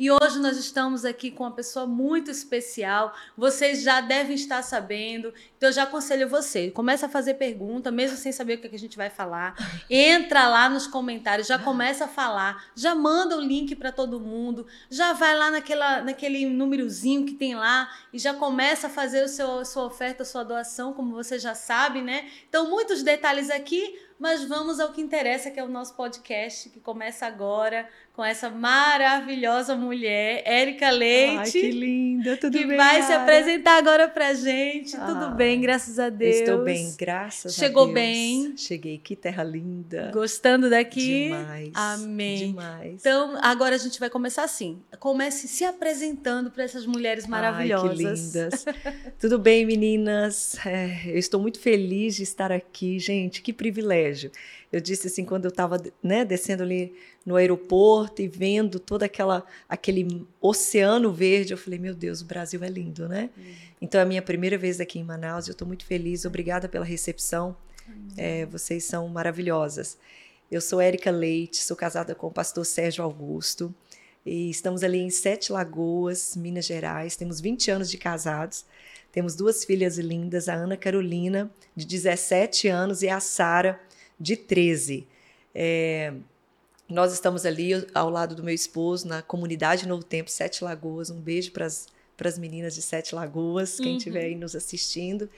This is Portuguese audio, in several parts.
E hoje nós estamos aqui com uma pessoa muito especial. Vocês já devem estar sabendo. Então eu já aconselho você, começa a fazer pergunta, mesmo sem saber o que a gente vai falar. Entra lá nos comentários, já começa a falar, já manda o link para todo mundo, já vai lá naquela, naquele númerozinho que tem lá e já começa a fazer o seu, sua oferta, sua doação, como você já sabe, né? Então muitos detalhes aqui mas vamos ao que interessa, que é o nosso podcast, que começa agora com essa maravilhosa mulher, Érica Leite. Ai, que linda, tudo que bem? Que vai se apresentar agora pra gente. Ah, tudo bem, graças a Deus. Estou bem, graças Chegou a Deus. Chegou bem. Cheguei, que terra linda. Gostando daqui? Demais. Amém. Demais. Então, agora a gente vai começar assim. Comece se apresentando para essas mulheres maravilhosas. Ai, que lindas. tudo bem, meninas? É, eu estou muito feliz de estar aqui, gente. Que privilégio. Eu disse assim, quando eu estava né, descendo ali no aeroporto e vendo todo aquela, aquele oceano verde, eu falei, meu Deus, o Brasil é lindo, né? Uhum. Então é a minha primeira vez aqui em Manaus, eu estou muito feliz, obrigada pela recepção, uhum. é, vocês são maravilhosas. Eu sou Érica Leite, sou casada com o pastor Sérgio Augusto, e estamos ali em Sete Lagoas, Minas Gerais, temos 20 anos de casados, temos duas filhas lindas, a Ana Carolina, de 17 anos, e a Sara, de 13. É, nós estamos ali ao lado do meu esposo, na comunidade Novo Tempo, Sete Lagoas. Um beijo para as meninas de Sete Lagoas, quem estiver uhum. aí nos assistindo.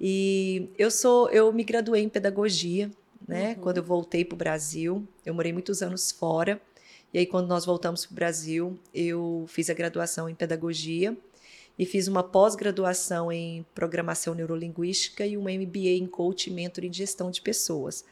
E eu sou, eu me graduei em pedagogia, né? Uhum. Quando eu voltei para o Brasil, eu morei muitos anos fora. E aí, quando nós voltamos para o Brasil, eu fiz a graduação em pedagogia e fiz uma pós-graduação em programação neurolinguística e uma MBA em coaching, mentor e gestão de pessoas.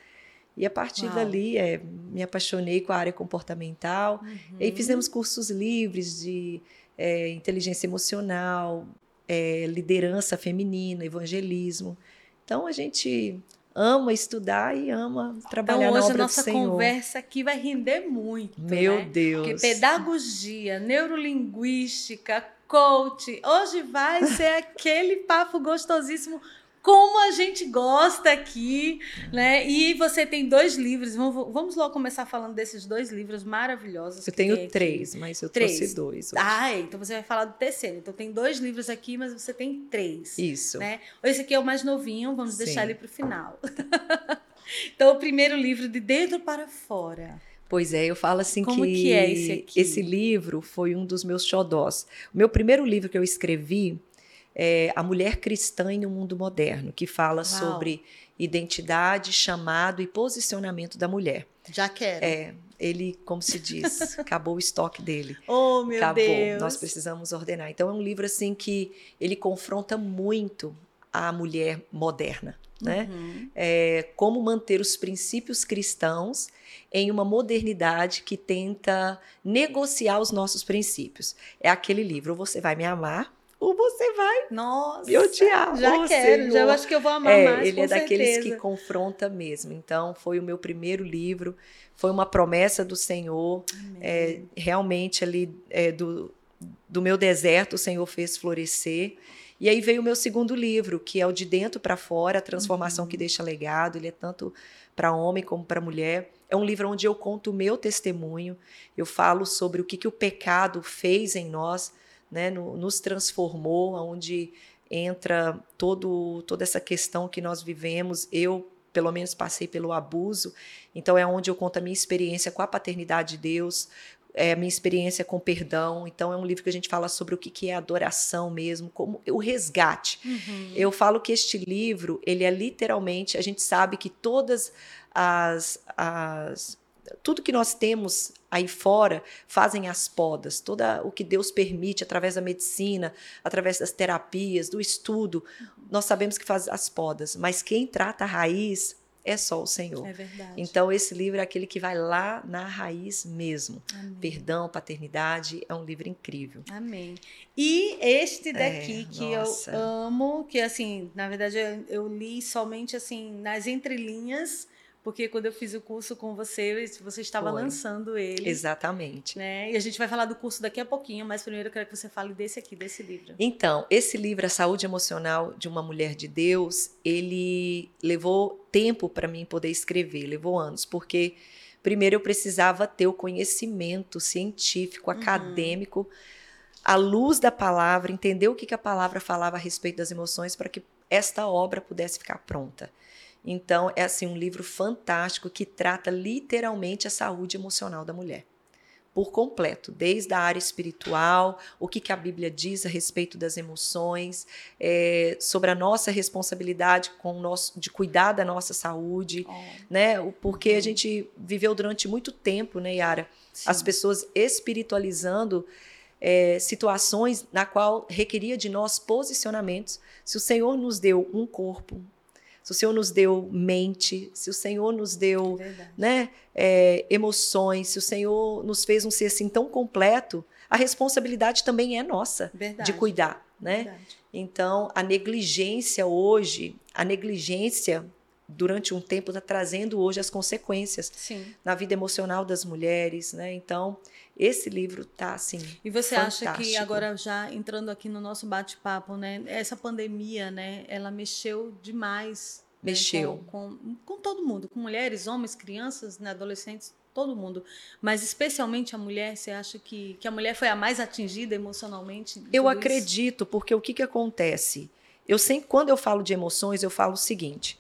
E a partir Uau. dali, é, me apaixonei com a área comportamental. Uhum. E fizemos cursos livres de é, inteligência emocional, é, liderança feminina, evangelismo. Então a gente ama estudar e ama trabalhar então, na obra. Então hoje a nossa conversa aqui vai render muito, Meu né? Deus. Porque pedagogia, neurolinguística, coach, hoje vai ser aquele papo gostosíssimo como a gente gosta aqui, né? E você tem dois livros. Vamos, vamos logo começar falando desses dois livros maravilhosos. Eu tenho três, mas eu três. trouxe dois. Hoje. Ah, é, então você vai falar do terceiro. Então tem dois livros aqui, mas você tem três. Isso. Né? Esse aqui é o mais novinho, vamos Sim. deixar ele para o final. então, o primeiro livro, De Dentro para Fora. Pois é, eu falo assim Como que, que é esse, aqui? esse livro foi um dos meus xodós. O meu primeiro livro que eu escrevi é, A Mulher Cristã em um Mundo Moderno, que fala Uau. sobre identidade, chamado e posicionamento da mulher. Já quero. É, ele, como se diz, acabou o estoque dele. Oh, meu acabou. Deus. Nós precisamos ordenar. Então é um livro assim que ele confronta muito a mulher moderna, né? Uhum. É, como manter os princípios cristãos em uma modernidade que tenta negociar os nossos princípios. É aquele livro, você vai me amar ou você vai Nossa, me odiar. Já oh, quero, Senhor. já eu acho que eu vou amar é, mais. Ele é daqueles certeza. que confronta mesmo. Então, foi o meu primeiro livro, foi uma promessa do Senhor. É, realmente, ali é, do, do meu deserto, o Senhor fez florescer. E aí veio o meu segundo livro, que é o De Dentro para Fora, a Transformação uhum. que Deixa Legado. Ele é tanto para homem como para mulher. É um livro onde eu conto o meu testemunho, eu falo sobre o que, que o pecado fez em nós, né, no, nos transformou, onde entra todo, toda essa questão que nós vivemos. Eu, pelo menos, passei pelo abuso, então é onde eu conto a minha experiência com a paternidade de Deus, é, a minha experiência com perdão. Então, é um livro que a gente fala sobre o que, que é adoração mesmo, como o resgate. Uhum. Eu falo que este livro, ele é literalmente, a gente sabe que todas as, as tudo que nós temos aí fora fazem as podas, todo o que Deus permite através da medicina, através das terapias, do estudo, nós sabemos que faz as podas, mas quem trata a raiz é só o Senhor. É verdade. Então esse livro é aquele que vai lá na raiz mesmo. Amém. Perdão, paternidade, é um livro incrível. Amém. E este daqui é, que nossa. eu amo, que assim, na verdade eu, eu li somente assim nas entrelinhas, porque quando eu fiz o curso com você, você estava Foi. lançando ele. Exatamente. Né? E a gente vai falar do curso daqui a pouquinho, mas primeiro eu quero que você fale desse aqui, desse livro. Então, esse livro, A Saúde Emocional de uma Mulher de Deus, ele levou tempo para mim poder escrever, levou anos, porque primeiro eu precisava ter o conhecimento científico, Uhum. acadêmico, à luz da palavra, entender o que, que a palavra falava a respeito das emoções para que esta obra pudesse ficar pronta. Então, é assim um livro fantástico que trata literalmente a saúde emocional da mulher. Por completo, desde a área espiritual, o que, que a Bíblia diz a respeito das emoções, é, sobre a nossa responsabilidade com o nosso, de cuidar da nossa saúde, Ó, né? O- Porque Uhum. a gente viveu durante muito tempo, né, Yara? sim. As pessoas espiritualizando é, situações na qual requeria de nós posicionamentos. Se o Senhor nos deu um corpo, se o Senhor nos deu mente, se o Senhor nos deu Verdade. né, é, emoções, se o Senhor nos fez um ser assim tão completo, a responsabilidade também é nossa Verdade. de cuidar, né? Verdade. Então, a negligência hoje, a negligência durante um tempo está trazendo hoje as consequências Sim. na vida emocional das mulheres, né? Então, esse livro tá assim. E você acha que Fantástico. agora já entrando aqui no nosso bate-papo, né, essa pandemia, né, ela mexeu demais, né, Mexeu. com, com, com todo mundo, com mulheres, homens, crianças, né, adolescentes, todo mundo, mas especialmente a mulher. Você acha que, que a mulher foi a mais atingida emocionalmente? em Eu tudo isso? acredito, porque o que que acontece? Eu sempre, quando eu falo de emoções, eu falo o seguinte: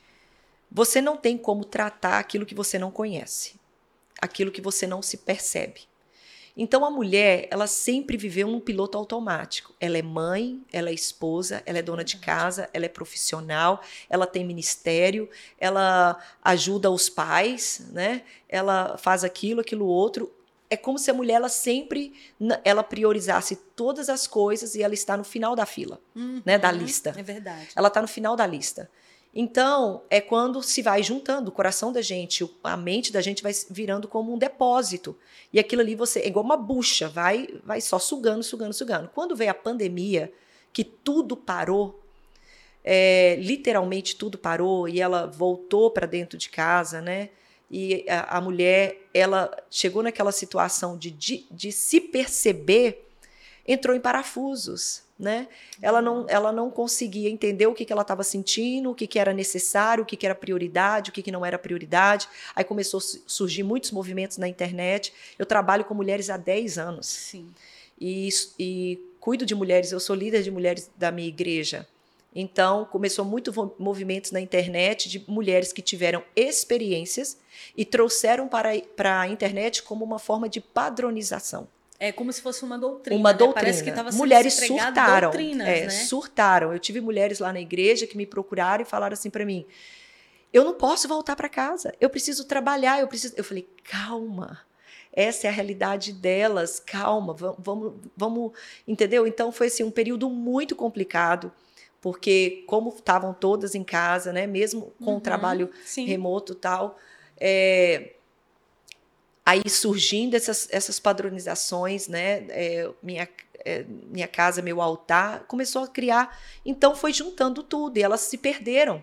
você não tem como tratar aquilo que você não conhece, aquilo que você não se percebe. Então a mulher, ela sempre viveu um piloto automático. Ela é mãe, ela é esposa, ela é dona de casa, ela é profissional, ela tem ministério, ela ajuda os pais, né? Ela faz aquilo, aquilo outro. É como se a mulher ela sempre ela priorizasse todas as coisas e ela está no final da fila, né, da Uhum, lista. É verdade. Ela está no final da lista. Então, é quando se vai juntando o coração da gente, a mente da gente vai virando como um depósito. E aquilo ali você é igual uma bucha, vai vai só sugando, sugando, sugando. Quando veio a pandemia, que tudo parou, é, literalmente tudo parou e ela voltou para dentro de casa, né? E a, a mulher, ela chegou naquela situação de, de, de se perceber, entrou em parafusos, né? Ela não, ela não conseguia entender o que, que ela estava sentindo, o que, que era necessário, o que, que era prioridade, o que, que não era prioridade. Aí começou a su- surgir muitos movimentos na internet. Eu trabalho com mulheres há 10 anos Sim. e, e cuido de mulheres, eu sou líder de mulheres da minha igreja. Então, começou muito movimentos na internet de mulheres que tiveram experiências e trouxeram para, para a internet como uma forma de padronização. É como se fosse uma doutrina. Uma né? doutrina. Parece que estava sendo mulheres surtaram. é, né? Surtaram. Eu tive mulheres lá na igreja que me procuraram e falaram assim para mim: eu não posso voltar para casa, eu preciso trabalhar, eu preciso. Eu falei: calma. Essa é a realidade delas, calma, vamos, vamos, vamos entendeu? Então foi assim, um período muito complicado, porque como estavam todas em casa, né, mesmo com Uhum, o trabalho Sim. remoto e tal. É, aí surgindo essas, essas padronizações, né? é, minha, é, minha casa, meu altar, começou a criar. Então foi juntando tudo e elas se perderam.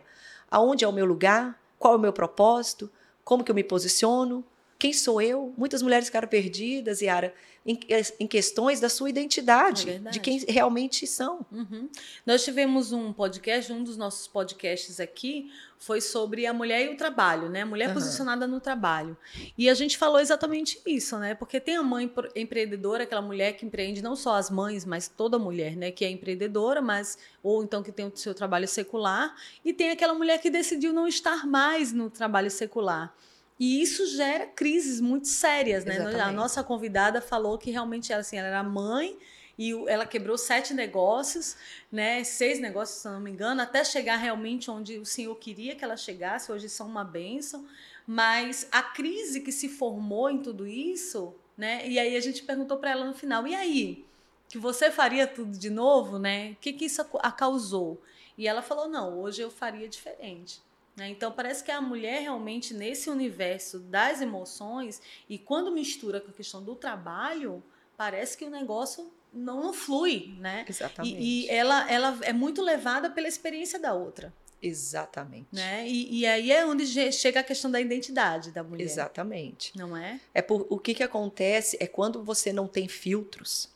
Aonde é o meu lugar? Qual é o meu propósito? Como que eu me posiciono? Quem sou eu? Muitas mulheres ficaram perdidas, Yara, em, em questões da sua identidade, É de quem realmente são. Uhum. Nós tivemos um podcast, um dos nossos podcasts aqui foi sobre a mulher e o trabalho, né? A mulher Aham. posicionada no trabalho. E a gente falou exatamente isso, né? Porque tem a mãe empreendedora, aquela mulher que empreende, não só as mães, mas toda mulher, né? Que é empreendedora, mas ou então que tem o seu trabalho secular. E tem aquela mulher que decidiu não estar mais no trabalho secular. E isso gera crises muito sérias, né? A Exatamente. nossa convidada falou que realmente ela, assim, ela era mãe e ela quebrou sete negócios, né? Seis negócios, se não me engano, até chegar realmente onde o Senhor queria que ela chegasse. Hoje são uma bênção. Mas a crise que se formou em tudo isso, né? E aí a gente perguntou para ela no final: e aí? Que você faria tudo de novo, né? O que, que isso a a causou? E ela falou: não, hoje eu faria diferente. Né? Então parece que a mulher realmente nesse universo das emoções e quando mistura com a questão do trabalho, parece que o negócio não, não flui, né? Exatamente. E, e ela, ela é muito levada pela experiência da outra, Exatamente. né? E, e aí é onde chega a questão da identidade da mulher, Exatamente. não é? É por, o que, que acontece é quando você não tem filtros,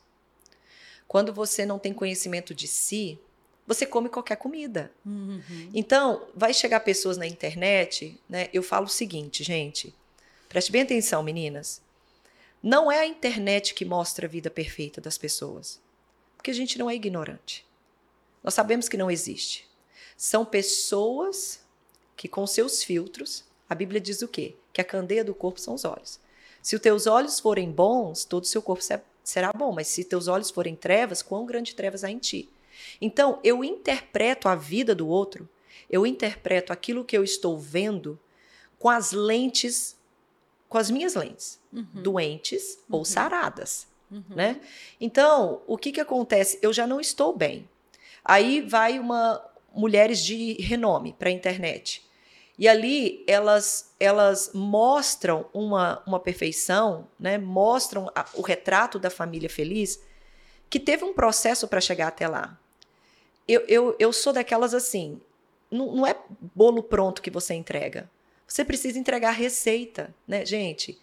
quando você não tem conhecimento de si, você come qualquer comida. Uhum. Então, vai chegar pessoas na internet, né? Eu falo o seguinte, gente. Preste bem atenção, meninas. Não é a internet que mostra a vida perfeita das pessoas. Porque a gente não é ignorante. Nós sabemos que não existe. São pessoas que, com seus filtros, a Bíblia diz o quê? Que a candeia do corpo são os olhos. Se os teus olhos forem bons, todo o seu corpo será bom, mas se teus olhos forem trevas, quão grande trevas há em ti? Então, eu interpreto a vida do outro, eu interpreto aquilo que eu estou vendo com as lentes, com as minhas lentes, uhum. doentes uhum. ou saradas, uhum. né? Então, o que que acontece? Eu já não estou bem. Aí vai uma mulheres de renome para a internet. E ali elas elas mostram uma, uma perfeição, né? mostram a, o retrato da família feliz, que teve um processo para chegar até lá. Eu, eu, eu sou daquelas assim, não, não é bolo pronto que você entrega. Você precisa entregar a receita, né, gente?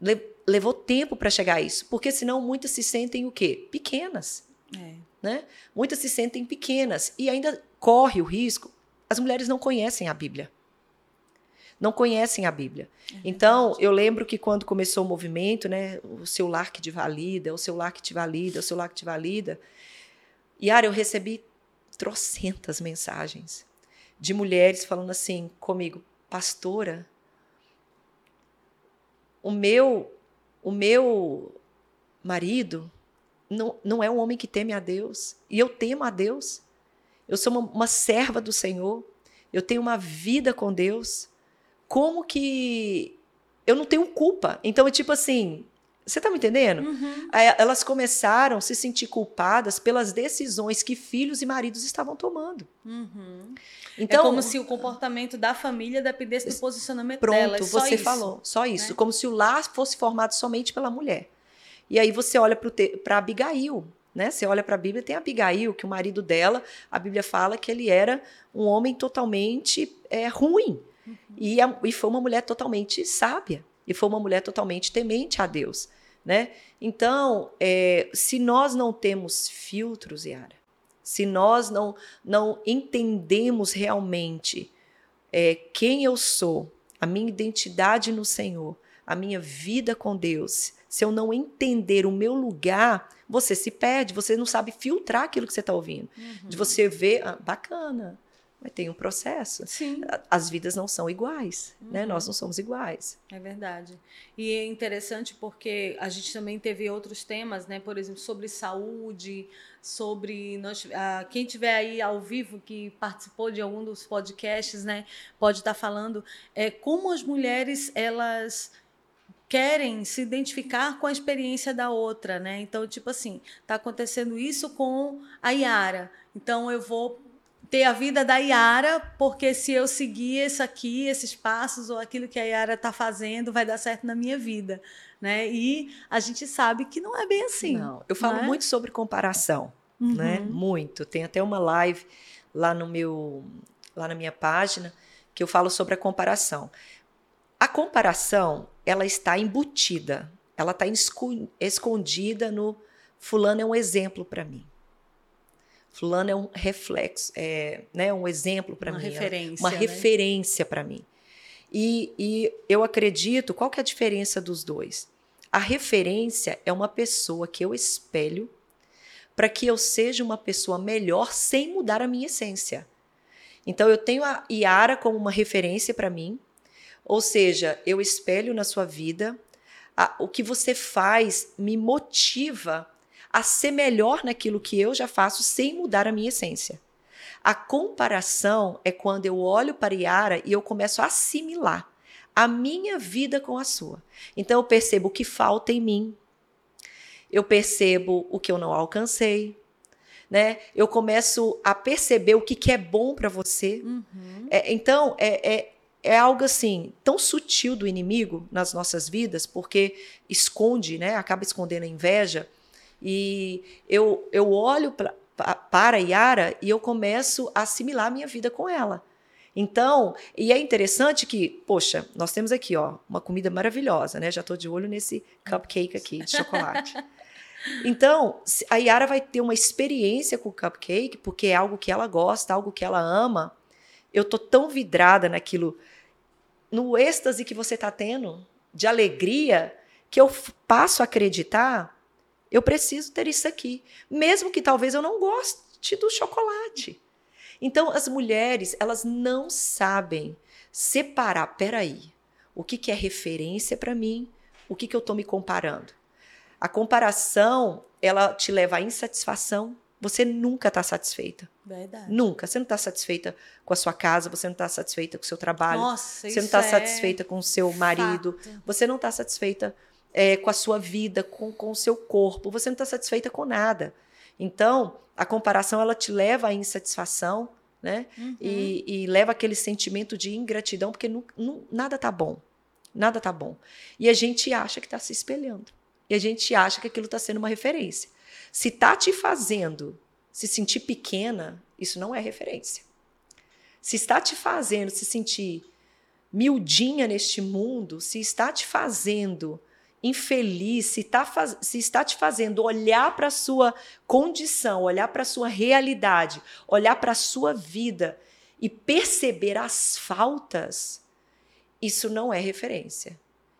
Le, levou tempo para chegar a isso, porque senão muitas se sentem o quê? Pequenas. É. Né? Muitas se sentem pequenas e ainda corre o risco. As mulheres não conhecem a Bíblia. Não conhecem a Bíblia. É então, eu lembro que quando começou o movimento, né, o seu lar que te valida, o seu lar que te valida, o seu lar que te valida. Yara, eu recebi trocentas mensagens de mulheres falando assim comigo, pastora, o meu o meu marido não, não é um homem que teme a Deus. E eu temo a Deus. Eu sou uma, uma serva do Senhor. Eu tenho uma vida com Deus. Como que eu não tenho culpa? Então é tipo assim, você tá me entendendo? Uhum. Elas começaram a se sentir culpadas pelas decisões que filhos e maridos estavam tomando. Uhum. Então, é como se o comportamento da família dependesse do posicionamento pronto, dela. Pronto, você isso, falou. Só isso. Né? Como se o lar fosse formado somente pela mulher. E aí você olha para Abigail, né? Você olha para a Bíblia, tem Abigail, que o marido dela, a Bíblia fala que ele era um homem totalmente é, ruim. Uhum. E, a, e foi uma mulher totalmente sábia. E foi uma mulher totalmente temente a Deus. Né? Então, é, se nós não temos filtros, Yara, se nós não, não entendemos realmente é, quem eu sou, a minha identidade no Senhor, a minha vida com Deus, se eu não entender o meu lugar, você se perde, você não sabe filtrar aquilo que você está ouvindo. Uhum. De você ver, ah, bacana, mas tem um processo. Sim. As vidas não são iguais, uhum. né? Nós não somos iguais. É verdade. E é interessante porque a gente também teve outros temas, né? Por exemplo, sobre saúde, sobre nós, ah, quem tiver aí ao vivo que participou de algum dos podcasts, né? Pode estar tá falando é como as mulheres elas querem se identificar com a experiência da outra, né? Então, tipo assim, tá acontecendo isso com a Yara. Então eu vou ter a vida da Yara, porque se eu seguir isso aqui, esses passos ou aquilo que a Yara está fazendo, vai dar certo na minha vida, né? E a gente sabe que não é bem assim. Não, eu falo não é? muito sobre comparação, uhum. né? Muito. Tem até uma live lá no meu, lá na minha página que eu falo sobre a comparação. A comparação, ela está embutida, ela está escondida no fulano é um exemplo para mim. Fulano é um reflexo, é né, um exemplo para mim. Referência, uma né? referência para mim. E, e eu acredito, qual que é a diferença dos dois? A referência é uma pessoa que eu espelho para que eu seja uma pessoa melhor sem mudar a minha essência. Então eu tenho a Yara como uma referência para mim, ou seja, eu espelho na sua vida, a, o que você faz me motiva a ser melhor naquilo que eu já faço sem mudar a minha essência. A comparação é quando eu olho para Yara e eu começo a assimilar a minha vida com a sua. Então eu percebo o que falta em mim, eu percebo o que eu não alcancei, né? Eu começo a perceber o que, que é bom para você. Uhum. É, então é, é, é algo assim tão sutil do inimigo nas nossas vidas, porque esconde, né? Acaba escondendo a inveja. E eu, eu olho pra, para a Yara e eu começo a assimilar a minha vida com ela. Então, e é interessante que, poxa, nós temos aqui, ó, uma comida maravilhosa, né? Já estou de olho nesse cupcake aqui de chocolate. Então, a Yara vai ter uma experiência com o cupcake, porque é algo que ela gosta, algo que ela ama. Eu tô tão vidrada naquilo, no êxtase que você tá tendo de alegria que eu passo a acreditar, eu preciso ter isso aqui, mesmo que talvez eu não goste do chocolate. Então, as mulheres, elas não sabem separar, peraí, o que, que é referência para mim, o que, que eu estou me comparando. A comparação, ela te leva à insatisfação. Você nunca está satisfeita. Verdade. Nunca. Você não está satisfeita com a sua casa, você não está satisfeita com o seu trabalho. Nossa, você não está é satisfeita com o seu marido. fato. Você não está satisfeita é, com a sua vida, com, com o seu corpo. Você não está satisfeita com nada. Então, a comparação ela te leva à insatisfação, né? Uhum. E, e leva aquele sentimento de ingratidão, porque nu- nu- nada tá bom. Nada tá bom. E a gente acha que está se espelhando. E a gente acha que aquilo está sendo uma referência. Se tá te fazendo se sentir pequena, isso não é referência. Se está te fazendo se sentir miudinha neste mundo, se está te fazendo infeliz, se, tá faz- se está te fazendo olhar para a sua condição, olhar para a sua realidade, olhar para a sua vida e perceber as faltas, isso não é referência.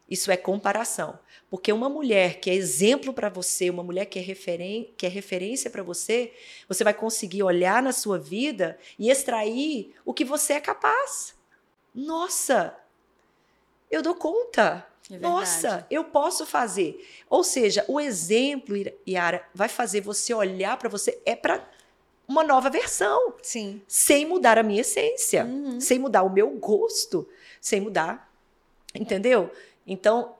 Isso é comparação. Porque uma mulher que é exemplo para você, uma mulher que é, referen que é referência para você, você vai conseguir olhar na sua vida e extrair o que você é capaz. Nossa, eu dou conta. É. Nossa, eu posso fazer. Ou seja, o exemplo, Yara, vai fazer você olhar para você, é para uma nova versão, Sim. sem mudar a minha essência, Uhum. sem mudar o meu gosto, sem mudar. Entendeu? Então,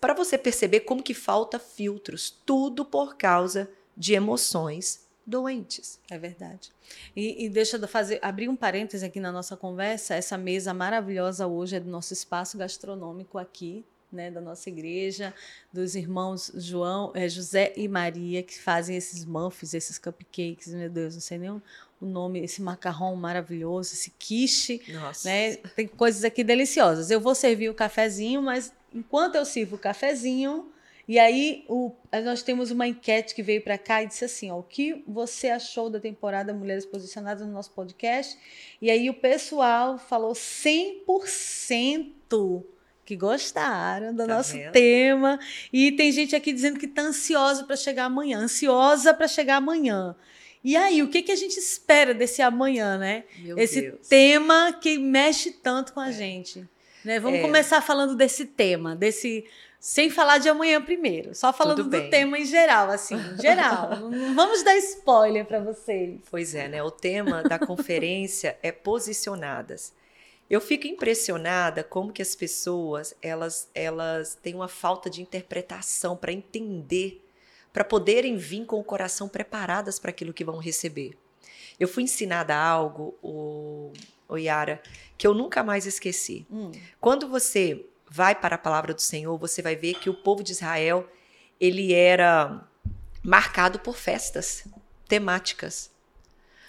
para você perceber como que falta filtros, tudo por causa de emoções doentes. É verdade. E, e deixa eu fazer, abrir um parêntese aqui na nossa conversa. Essa mesa maravilhosa hoje é do nosso espaço gastronômico aqui, né, da nossa igreja, dos irmãos João, eh, José e Maria, que fazem esses muffins, esses cupcakes, meu Deus, não sei nem o o nome, esse macarrão maravilhoso, esse quiche, Nossa. né? Tem coisas aqui deliciosas. Eu vou servir o cafezinho, mas enquanto eu sirvo o cafezinho, e aí o, nós temos uma enquete que veio para cá e disse assim: ó, o que você achou da temporada Mulheres Posicionadas no nosso podcast? E aí o pessoal falou 100% que gostaram do Tá nosso vendo? tema. E tem gente aqui dizendo que está ansiosa para chegar amanhã, ansiosa para chegar amanhã. E aí, o que, que a gente espera desse amanhã, né? Meu esse Deus. tema que mexe tanto com a gente. Né? Vamos É. começar falando desse tema, desse sem falar de amanhã primeiro, só falando do tema em geral, assim, em geral. Não vamos dar spoiler para vocês. Pois é, né? O tema da conferência é posicionadas. Eu fico impressionada como que as pessoas, elas, elas têm uma falta de interpretação para entender, para poderem vir com o coração preparadas para aquilo que vão receber. Eu fui ensinada algo, o, o Yara, que eu nunca mais esqueci. Hum, Quando você vai para a palavra do Senhor, você vai ver que o povo de Israel, ele era marcado por festas temáticas.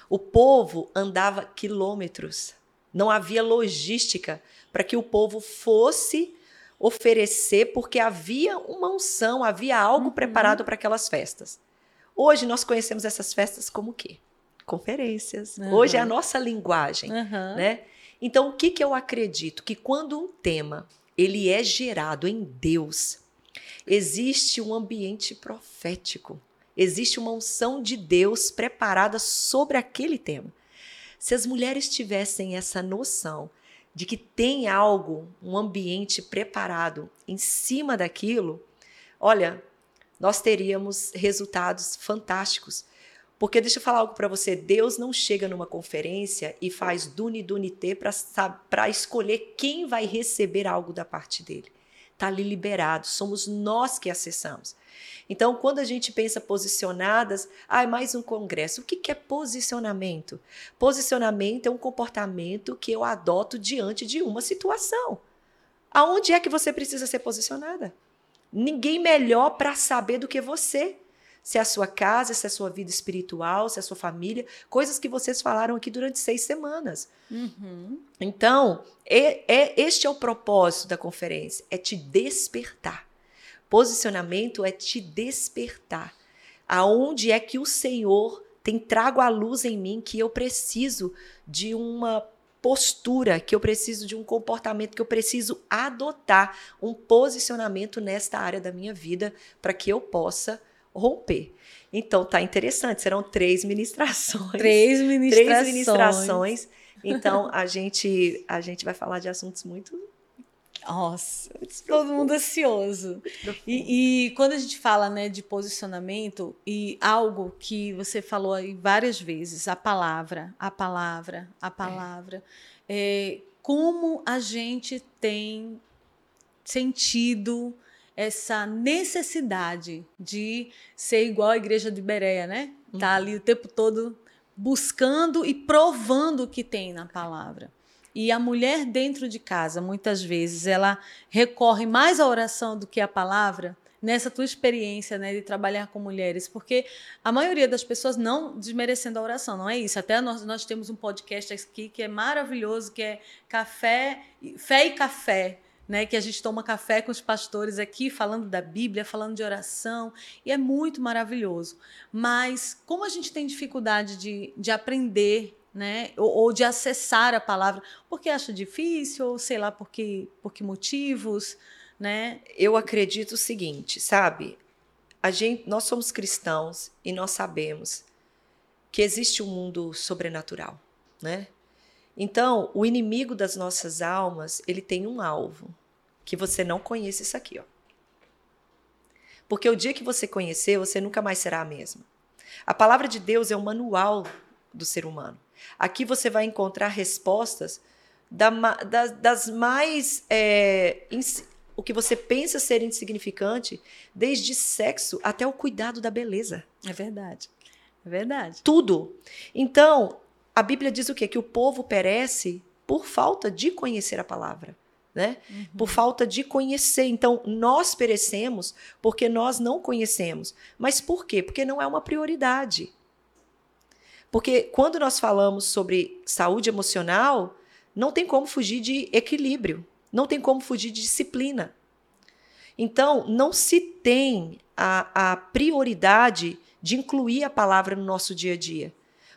O povo andava quilômetros. Não havia logística para que o povo fosse oferecer, porque havia uma unção, havia algo Uhum. preparado para aquelas festas. Hoje nós conhecemos essas festas como o quê? Conferências. Uhum. Hoje é a nossa linguagem aham. né? Então, o que, que eu acredito? Que quando um tema ele é gerado em Deus, existe um ambiente profético, existe uma unção de Deus preparada sobre aquele tema. Se as mulheres tivessem essa noção de que tem algo, um ambiente preparado em cima daquilo, olha, nós teríamos resultados fantásticos. Porque deixa eu falar algo para você, Deus não chega numa conferência e faz duni dunité para escolher quem vai receber algo da parte dele. Está ali liberado, somos nós que acessamos. Então, quando a gente pensa posicionadas, ah, é mais um congresso. O que, que é posicionamento? Posicionamento é um comportamento que eu adoto diante de uma situação. Aonde é que você precisa ser posicionada? Ninguém melhor para saber do que você. Se é a sua casa, se é a sua vida espiritual, se é a sua família, coisas que vocês falaram aqui durante seis semanas. Uhum. Então, é, é- este é o propósito da conferência: é te despertar. Posicionamento é te despertar. Aonde é que o Senhor tem trago a luz em mim que eu preciso de uma postura, que eu preciso de um comportamento, que eu preciso adotar um posicionamento nesta área da minha vida para que eu possa romper. Então tá interessante, serão três ministrações. Três ministrações. Três ministrações. Então a gente a gente vai falar de assuntos muito nossa, todo mundo ansioso. E, e, quando a gente fala né, de posicionamento e algo que você falou aí várias vezes, a palavra, a palavra, a palavra, é. É, como a gente tem sentido essa necessidade de ser igual à igreja de Bereia, né? Tá uhum. ali o tempo todo buscando e provando o que tem na palavra. E a mulher dentro de casa, muitas vezes, ela recorre mais à oração do que à palavra, nessa tua experiência né, de trabalhar com mulheres, porque a maioria das pessoas não desmerecendo a oração, não é isso. Até nós, nós temos um podcast aqui que é maravilhoso, que é Café, Fé e Café né, que a gente toma café com os pastores aqui, falando da Bíblia, falando de oração, e é muito maravilhoso. Mas como a gente tem dificuldade de, de aprender, né, ou, ou de acessar a palavra, porque acha difícil, ou sei lá por que, por que motivos, né? Eu acredito o seguinte, sabe? A gente, nós somos cristãos e nós sabemos que existe um mundo sobrenatural, né? Então, o inimigo das nossas almas, ele tem um alvo que você não conheça isso aqui, ó. Porque o dia que você conhecer, você nunca mais será a mesma. A palavra de Deus é o manual do ser humano. Aqui você vai encontrar respostas da, da, das mais. É, ins, o que você pensa ser insignificante, desde sexo até o cuidado da beleza. É verdade. É verdade. Tudo. Então, a Bíblia diz o quê? Que o povo perece por falta de conhecer a palavra né? Uhum. Por falta de conhecer. Então, nós perecemos porque nós não conhecemos. Mas por quê? Porque não é uma prioridade. Porque quando nós falamos sobre saúde emocional, não tem como fugir de equilíbrio, não tem como fugir de disciplina. Então, não se tem a, a prioridade de incluir a palavra no nosso dia a dia.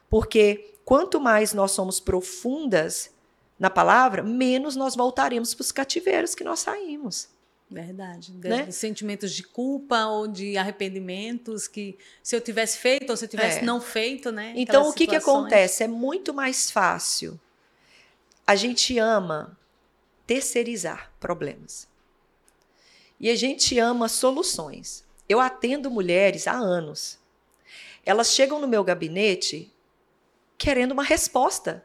Porque quanto mais nós somos profundas na palavra, menos nós voltaremos para os cativeiros que nós saímos. Verdade. Né? Sentimentos de culpa ou de arrependimentos que se eu tivesse feito ou se eu tivesse é. não feito, né? Então o que, que acontece? É muito mais fácil. A gente ama terceirizar problemas. E a gente ama soluções. Eu atendo mulheres há anos. Elas chegam no meu gabinete querendo uma resposta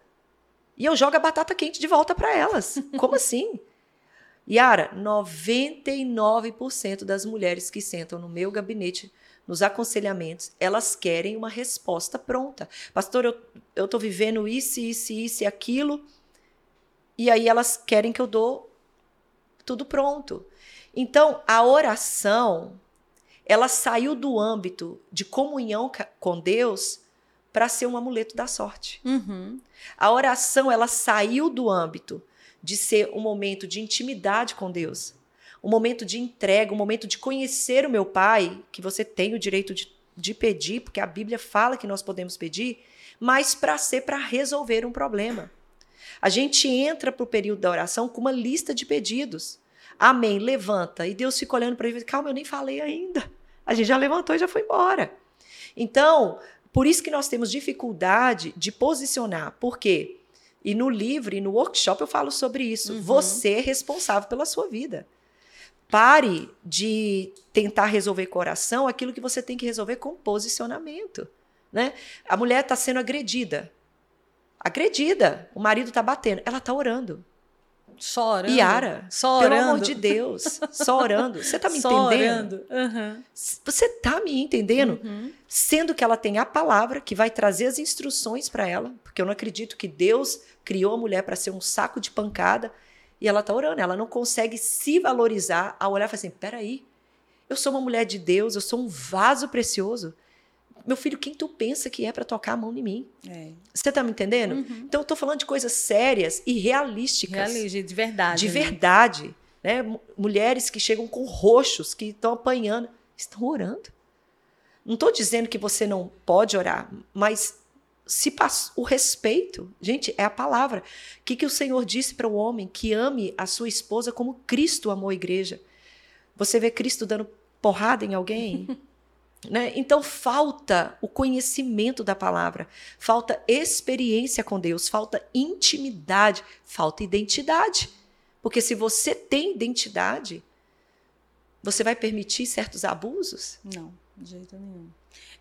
e eu jogo a batata quente de volta para elas. Como assim? Yara, 99% das mulheres que sentam no meu gabinete, nos aconselhamentos, elas querem uma resposta pronta. Pastor, eu, eu tô vivendo isso, isso, isso e aquilo. E aí elas querem que eu dou tudo pronto. Então, a oração, ela saiu do âmbito de comunhão com Deus para ser um amuleto da sorte. Uhum. A oração ela saiu do âmbito de ser um momento de intimidade com Deus, um momento de entrega, um momento de conhecer o meu Pai, que você tem o direito de, de pedir, porque a Bíblia fala que nós podemos pedir, mas para ser para resolver um problema. A gente entra para o período da oração com uma lista de pedidos. Amém, levanta. E Deus fica olhando para ele e calma, eu nem falei ainda. A gente já levantou e já foi embora. Então, por isso que nós temos dificuldade de posicionar. Por quê? E no livro e no workshop eu falo sobre isso. Uhum. Você é responsável pela sua vida. Pare de tentar resolver com oração aquilo que você tem que resolver com posicionamento. Né? A mulher está sendo agredida. Agredida. O marido está batendo. Ela está orando. Só orando. Yara, só orando. pelo amor de Deus, só orando. Você está me só entendendo? Uhum. Você está me entendendo? Uhum. Sendo que ela tem a palavra que vai trazer as instruções para ela, porque eu não acredito que Deus criou a mulher para ser um saco de pancada e ela está orando. Ela não consegue se valorizar ao olhar e falar assim: peraí, eu sou uma mulher de Deus, eu sou um vaso precioso meu filho, quem tu pensa que é para tocar a mão em mim? É. Você tá me entendendo? Uhum. Então eu tô falando de coisas sérias e realísticas. Realista, de verdade. De né? verdade. Né? Mulheres que chegam com roxos, que estão apanhando, estão orando. Não estou dizendo que você não pode orar, mas se pass... o respeito, gente, é a palavra. O que, que o Senhor disse para o homem? Que ame a sua esposa como Cristo amou a igreja. Você vê Cristo dando porrada em alguém? né? Então falta o conhecimento da palavra, falta experiência com Deus, falta intimidade, falta identidade. Porque se você tem identidade, você vai permitir certos abusos? Não, de jeito nenhum.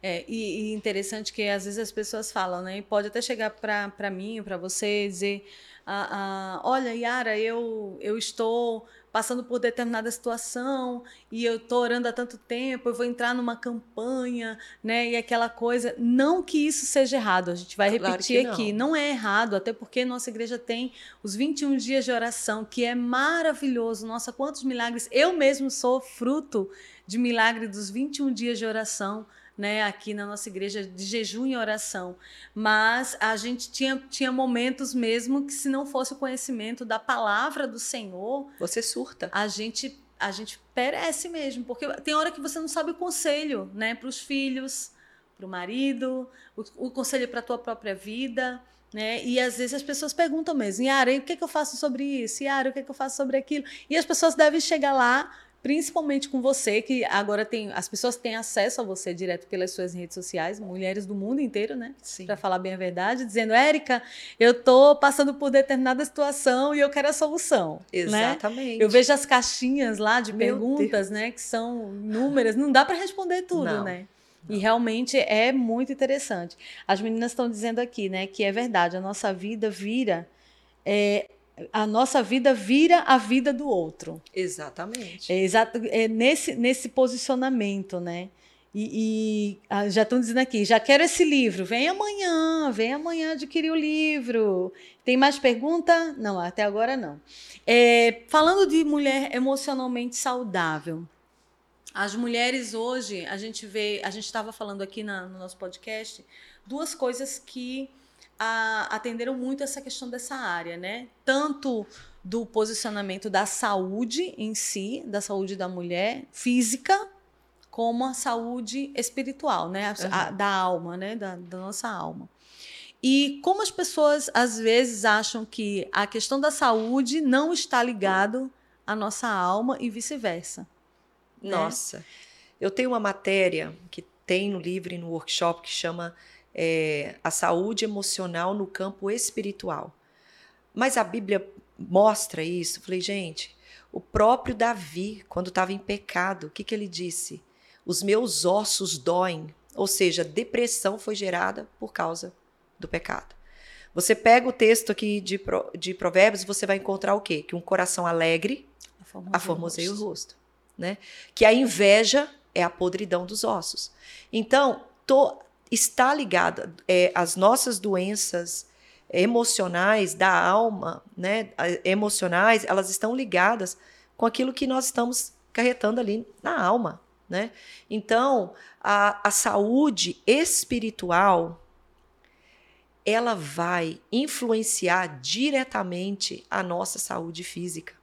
É, e, e, interessante que às vezes as pessoas falam, né? E pode até chegar para mim, para você, dizer: ah, ah, Olha, Yara, eu, eu estou passando por determinada situação e eu estou orando há tanto tempo, eu vou entrar numa campanha, né? E aquela coisa. Não que isso seja errado, a gente vai repetir claro aqui. Não é errado, até porque nossa igreja tem os 21 dias de oração, que é maravilhoso. Nossa, quantos milagres! Eu mesmo sou fruto de milagre dos 21 dias de oração né, aqui na nossa igreja de jejum e oração. Mas a gente tinha, tinha momentos mesmo que se não fosse o conhecimento da palavra do Senhor, você surta. A gente a gente perece mesmo, porque tem hora que você não sabe o conselho, né, para os filhos, para o marido, o conselho para a tua própria vida. Né? E às vezes as pessoas perguntam mesmo, Yara, o que, é que eu faço sobre isso? Yara, o que, é que eu faço sobre aquilo? E as pessoas devem chegar lá principalmente com você, que agora tem. As pessoas têm acesso a você direto pelas suas redes sociais, mulheres do mundo inteiro, né? Para falar bem a verdade, dizendo, Érica, eu tô passando por determinada situação e eu quero a solução. Né? Exatamente. Né? Eu vejo as caixinhas lá de Meu perguntas, Deus. né? Que são inúmeras, não dá para responder tudo, não. né? E realmente é muito interessante. As meninas estão dizendo aqui, né, que é verdade, a nossa vida vira é, a nossa vida vira a vida do outro. Exatamente. É, exato, é nesse, nesse posicionamento, né? E, e ah, já estão dizendo aqui, já quero esse livro, vem amanhã, vem amanhã adquirir o livro. Tem mais pergunta? Não, até agora não. É, falando de mulher emocionalmente saudável, as mulheres hoje, a gente vê, a gente estava falando aqui na, no nosso podcast, duas coisas que a, atenderam muito essa questão dessa área, né? Tanto do posicionamento da saúde em si, da saúde da mulher física, como a saúde espiritual, né? A, a, da alma, né? Da, da nossa alma. E como as pessoas às vezes acham que a questão da saúde não está ligado à nossa alma e vice-versa. Né? Nossa, eu tenho uma matéria que tem no livro e no workshop que chama é, a saúde emocional no campo espiritual. Mas a Bíblia mostra isso. falei, gente, o próprio Davi, quando estava em pecado, o que, que ele disse? Os meus ossos doem. Ou seja, depressão foi gerada por causa do pecado. Você pega o texto aqui de, de Provérbios, você vai encontrar o quê? Que um coração alegre aformoseia o rosto. Né? Que a inveja é a podridão dos ossos. Então, to, está ligada é, às nossas doenças emocionais da alma, né, emocionais, elas estão ligadas com aquilo que nós estamos carretando ali na alma, né? Então, a, a saúde espiritual ela vai influenciar diretamente a nossa saúde física.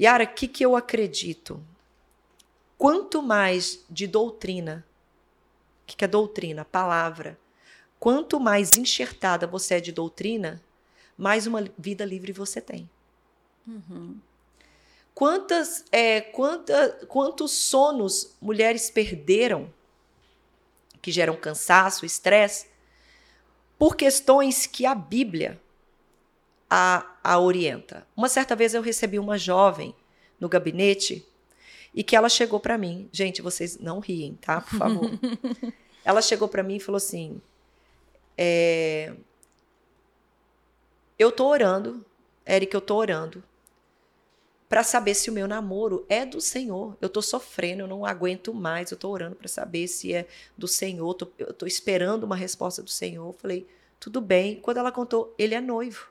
Yara, o que, que eu acredito? Quanto mais de doutrina o que é doutrina? Palavra. Quanto mais enxertada você é de doutrina, mais uma vida livre você tem. Uhum. Quantas, é, quanta, quantos sonos mulheres perderam que geram cansaço, estresse, por questões que a Bíblia a, a orienta. Uma certa vez eu recebi uma jovem no gabinete e que ela chegou para mim. Gente, vocês não riem, tá? Por favor. ela chegou para mim e falou assim: é, Eu tô orando, Eric, eu tô orando para saber se o meu namoro é do Senhor. Eu tô sofrendo, eu não aguento mais. Eu tô orando para saber se é do Senhor. Tô, eu tô esperando uma resposta do Senhor. Eu falei, tudo bem. Quando ela contou, ele é noivo.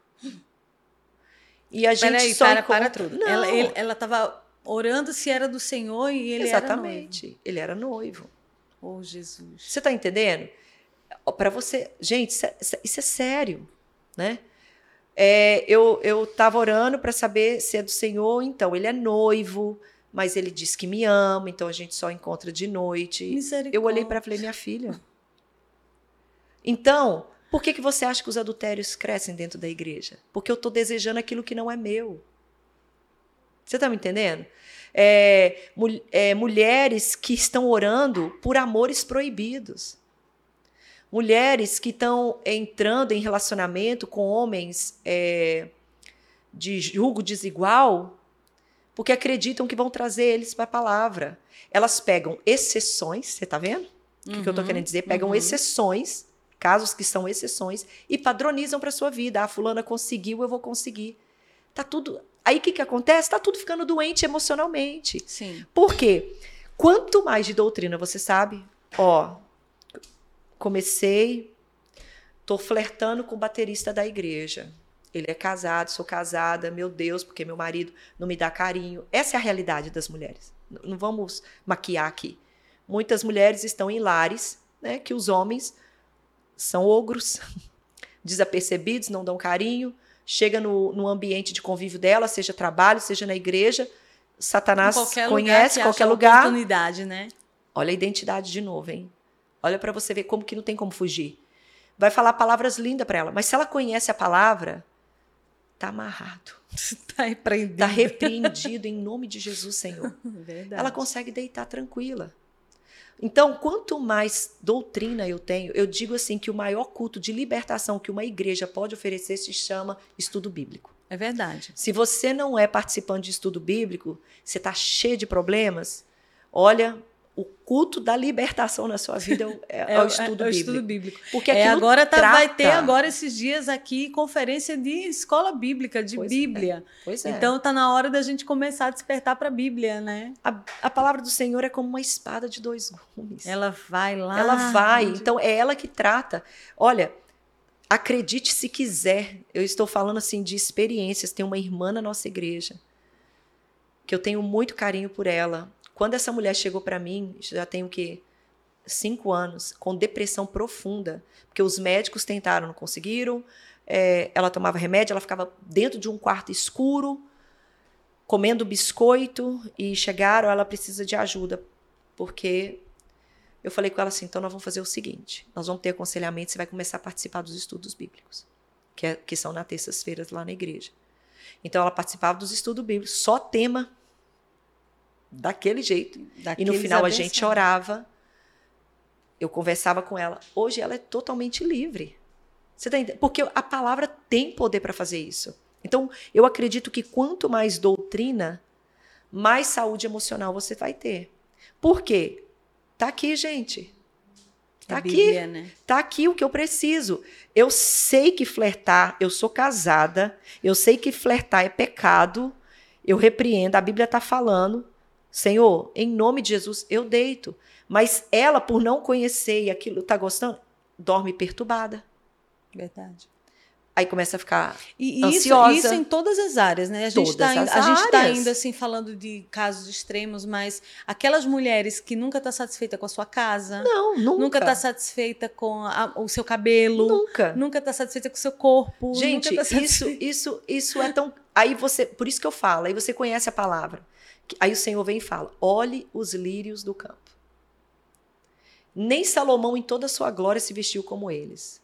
E a gente Peraí, só para, encontra... para tudo. Não. Ela, ele, ela tava orando se era do Senhor e ele Exatamente. era noivo. Ele era noivo. Oh, Jesus. Você está entendendo? Para você, gente, isso é, isso é sério, né? É, eu eu estava orando para saber se é do Senhor, então ele é noivo, mas ele diz que me ama, então a gente só encontra de noite. Eu olhei para falei minha filha, Então, por que, que você acha que os adultérios crescem dentro da igreja? Porque eu estou desejando aquilo que não é meu. Você está me entendendo? É, mul é, mulheres que estão orando por amores proibidos. Mulheres que estão entrando em relacionamento com homens é, de julgo desigual porque acreditam que vão trazer eles para a palavra. Elas pegam exceções, você está vendo? O que, que eu estou uhum, querendo dizer? Pegam uhum. exceções, casos que são exceções, e padronizam para sua vida. Ah, fulana conseguiu, eu vou conseguir. Tá tudo. Aí o que, que acontece? Tá tudo ficando doente emocionalmente. Sim. Por quê? Quanto mais de doutrina você sabe, ó, comecei, tô flertando com o baterista da igreja. Ele é casado, sou casada, meu Deus, porque meu marido não me dá carinho. Essa é a realidade das mulheres. Não vamos maquiar aqui. Muitas mulheres estão em lares, né, que os homens são ogros, desapercebidos, não dão carinho. Chega no, no ambiente de convívio dela, seja trabalho, seja na igreja, Satanás qualquer conhece lugar qualquer lugar. Oportunidade, né? Olha a identidade de novo, hein? Olha para você ver como que não tem como fugir. Vai falar palavras lindas para ela, mas se ela conhece a palavra, Está amarrado. Está repreendido. Está repreendido em nome de Jesus, Senhor. Verdade. Ela consegue deitar tranquila. Então, quanto mais doutrina eu tenho, eu digo assim que o maior culto de libertação que uma igreja pode oferecer se chama estudo bíblico. É verdade. Se você não é participante de estudo bíblico, você está cheio de problemas, olha, o culto da libertação na sua vida é, é, é, o, estudo é, é o estudo bíblico. Porque é, agora tá, trata... vai ter agora esses dias aqui conferência de escola bíblica, de pois Bíblia. É. Pois é. Então tá na hora da gente começar a despertar para a Bíblia, né? A, a, palavra do Senhor é como uma espada de dois gumes. Ela vai lá. Ela vai. Então é ela que trata. Olha, acredite se quiser. Eu estou falando assim de experiências. Tem uma irmã na nossa igreja que eu tenho muito carinho por ela quando essa mulher chegou para mim, já tem o quê? Cinco anos, com depressão profunda, porque os médicos tentaram, não conseguiram. É, ela tomava remédio, ela ficava dentro de um quarto escuro, comendo biscoito, e chegaram, ela precisa de ajuda, porque eu falei com ela assim: então nós vamos fazer o seguinte: nós vamos ter aconselhamento, você vai começar a participar dos estudos bíblicos, que, é, que são nas terças-feiras lá na igreja. Então ela participava dos estudos bíblicos, só tema daquele jeito. Daqueles e no final a gente orava. Eu conversava com ela. Hoje ela é totalmente livre. Você tá entendendo? Porque a palavra tem poder para fazer isso. Então, eu acredito que quanto mais doutrina, mais saúde emocional você vai ter. Por quê? Tá aqui, gente. Tá aqui. Bíblia, né? Tá aqui o que eu preciso. Eu sei que flertar, eu sou casada, eu sei que flertar é pecado. Eu repreendo, a Bíblia está falando. Senhor, em nome de Jesus, eu deito. Mas ela, por não conhecer e aquilo tá gostando, dorme perturbada. Verdade. Aí começa a ficar e ansiosa. Isso, isso em todas as áreas, né? A gente está gente tá indo assim falando de casos extremos, mas aquelas mulheres que nunca está satisfeita com a sua casa, não, nunca, nunca está satisfeita com a, o seu cabelo, nunca, nunca está satisfeita com o seu corpo, gente, tá isso, isso, isso é tão. Aí você, por isso que eu falo, aí você conhece a palavra. Aí o Senhor vem e fala: olhe os lírios do campo. Nem Salomão, em toda a sua glória, se vestiu como eles.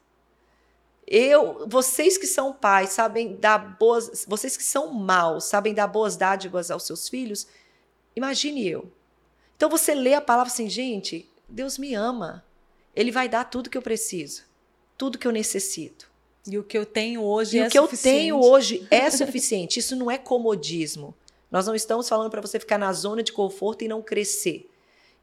Eu, vocês que são pais, sabem dar boas, vocês que são maus, sabem dar boas dádivas aos seus filhos. Imagine eu. Então você lê a palavra assim, gente, Deus me ama. Ele vai dar tudo que eu preciso, tudo que eu necessito. E o que eu tenho hoje e é o que suficiente. eu tenho hoje é suficiente. Isso não é comodismo. Nós não estamos falando para você ficar na zona de conforto e não crescer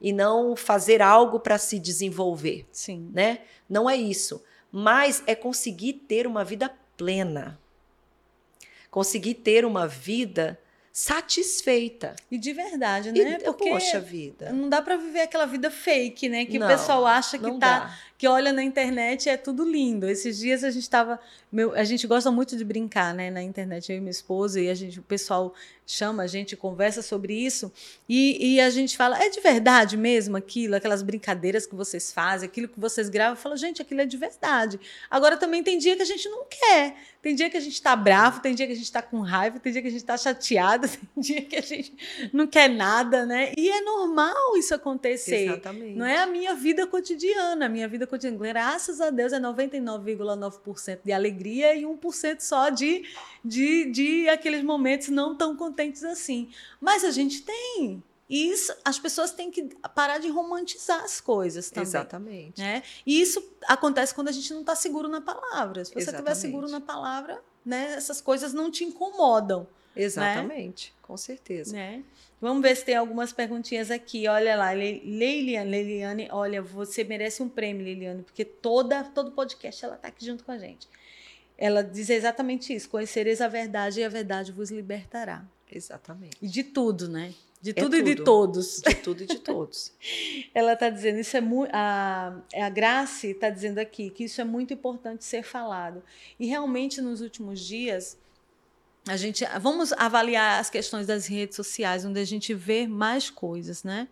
e não fazer algo para se desenvolver, Sim. né? Não é isso, mas é conseguir ter uma vida plena. Conseguir ter uma vida satisfeita. E de verdade, né? E, Porque poxa vida. Não dá para viver aquela vida fake, né? Que não, o pessoal acha que tá dá. Que olha na internet é tudo lindo. Esses dias a gente estava, a gente gosta muito de brincar, né, na internet eu e minha esposa e a gente o pessoal chama a gente, conversa sobre isso e, e a gente fala, é de verdade mesmo aquilo, aquelas brincadeiras que vocês fazem, aquilo que vocês gravam, fala, gente, aquilo é de verdade. Agora também tem dia que a gente não quer, tem dia que a gente está bravo, tem dia que a gente está com raiva, tem dia que a gente está chateado tem dia que a gente não quer nada, né? E é normal isso acontecer. Exatamente. Não é a minha vida cotidiana. A minha vida cotidiana, graças a Deus, é 99,9% de alegria e 1% só de, de, de aqueles momentos não tão contentes assim. Mas a gente tem. E isso, as pessoas têm que parar de romantizar as coisas também. Exatamente. Né? E isso acontece quando a gente não está seguro na palavra. Se você estiver seguro na palavra, né, essas coisas não te incomodam. Exatamente, com certeza. Né? Vamos ver se tem algumas perguntinhas aqui. Olha lá, Le- Leiliane, Leiliane, olha, você merece um prêmio, Leiliane, porque toda, todo podcast ela está aqui junto com a gente. Ela diz exatamente isso: conhecereis a verdade e a verdade vos libertará. Exatamente. E de tudo, né? De É tudo, e de tudo. todos. De tudo e de todos. Ela está dizendo, isso é muito. A, a Grace está dizendo aqui que isso é muito importante ser falado. E realmente, nos últimos dias, a gente. Vamos avaliar as questões das redes sociais, onde a gente vê mais coisas, né?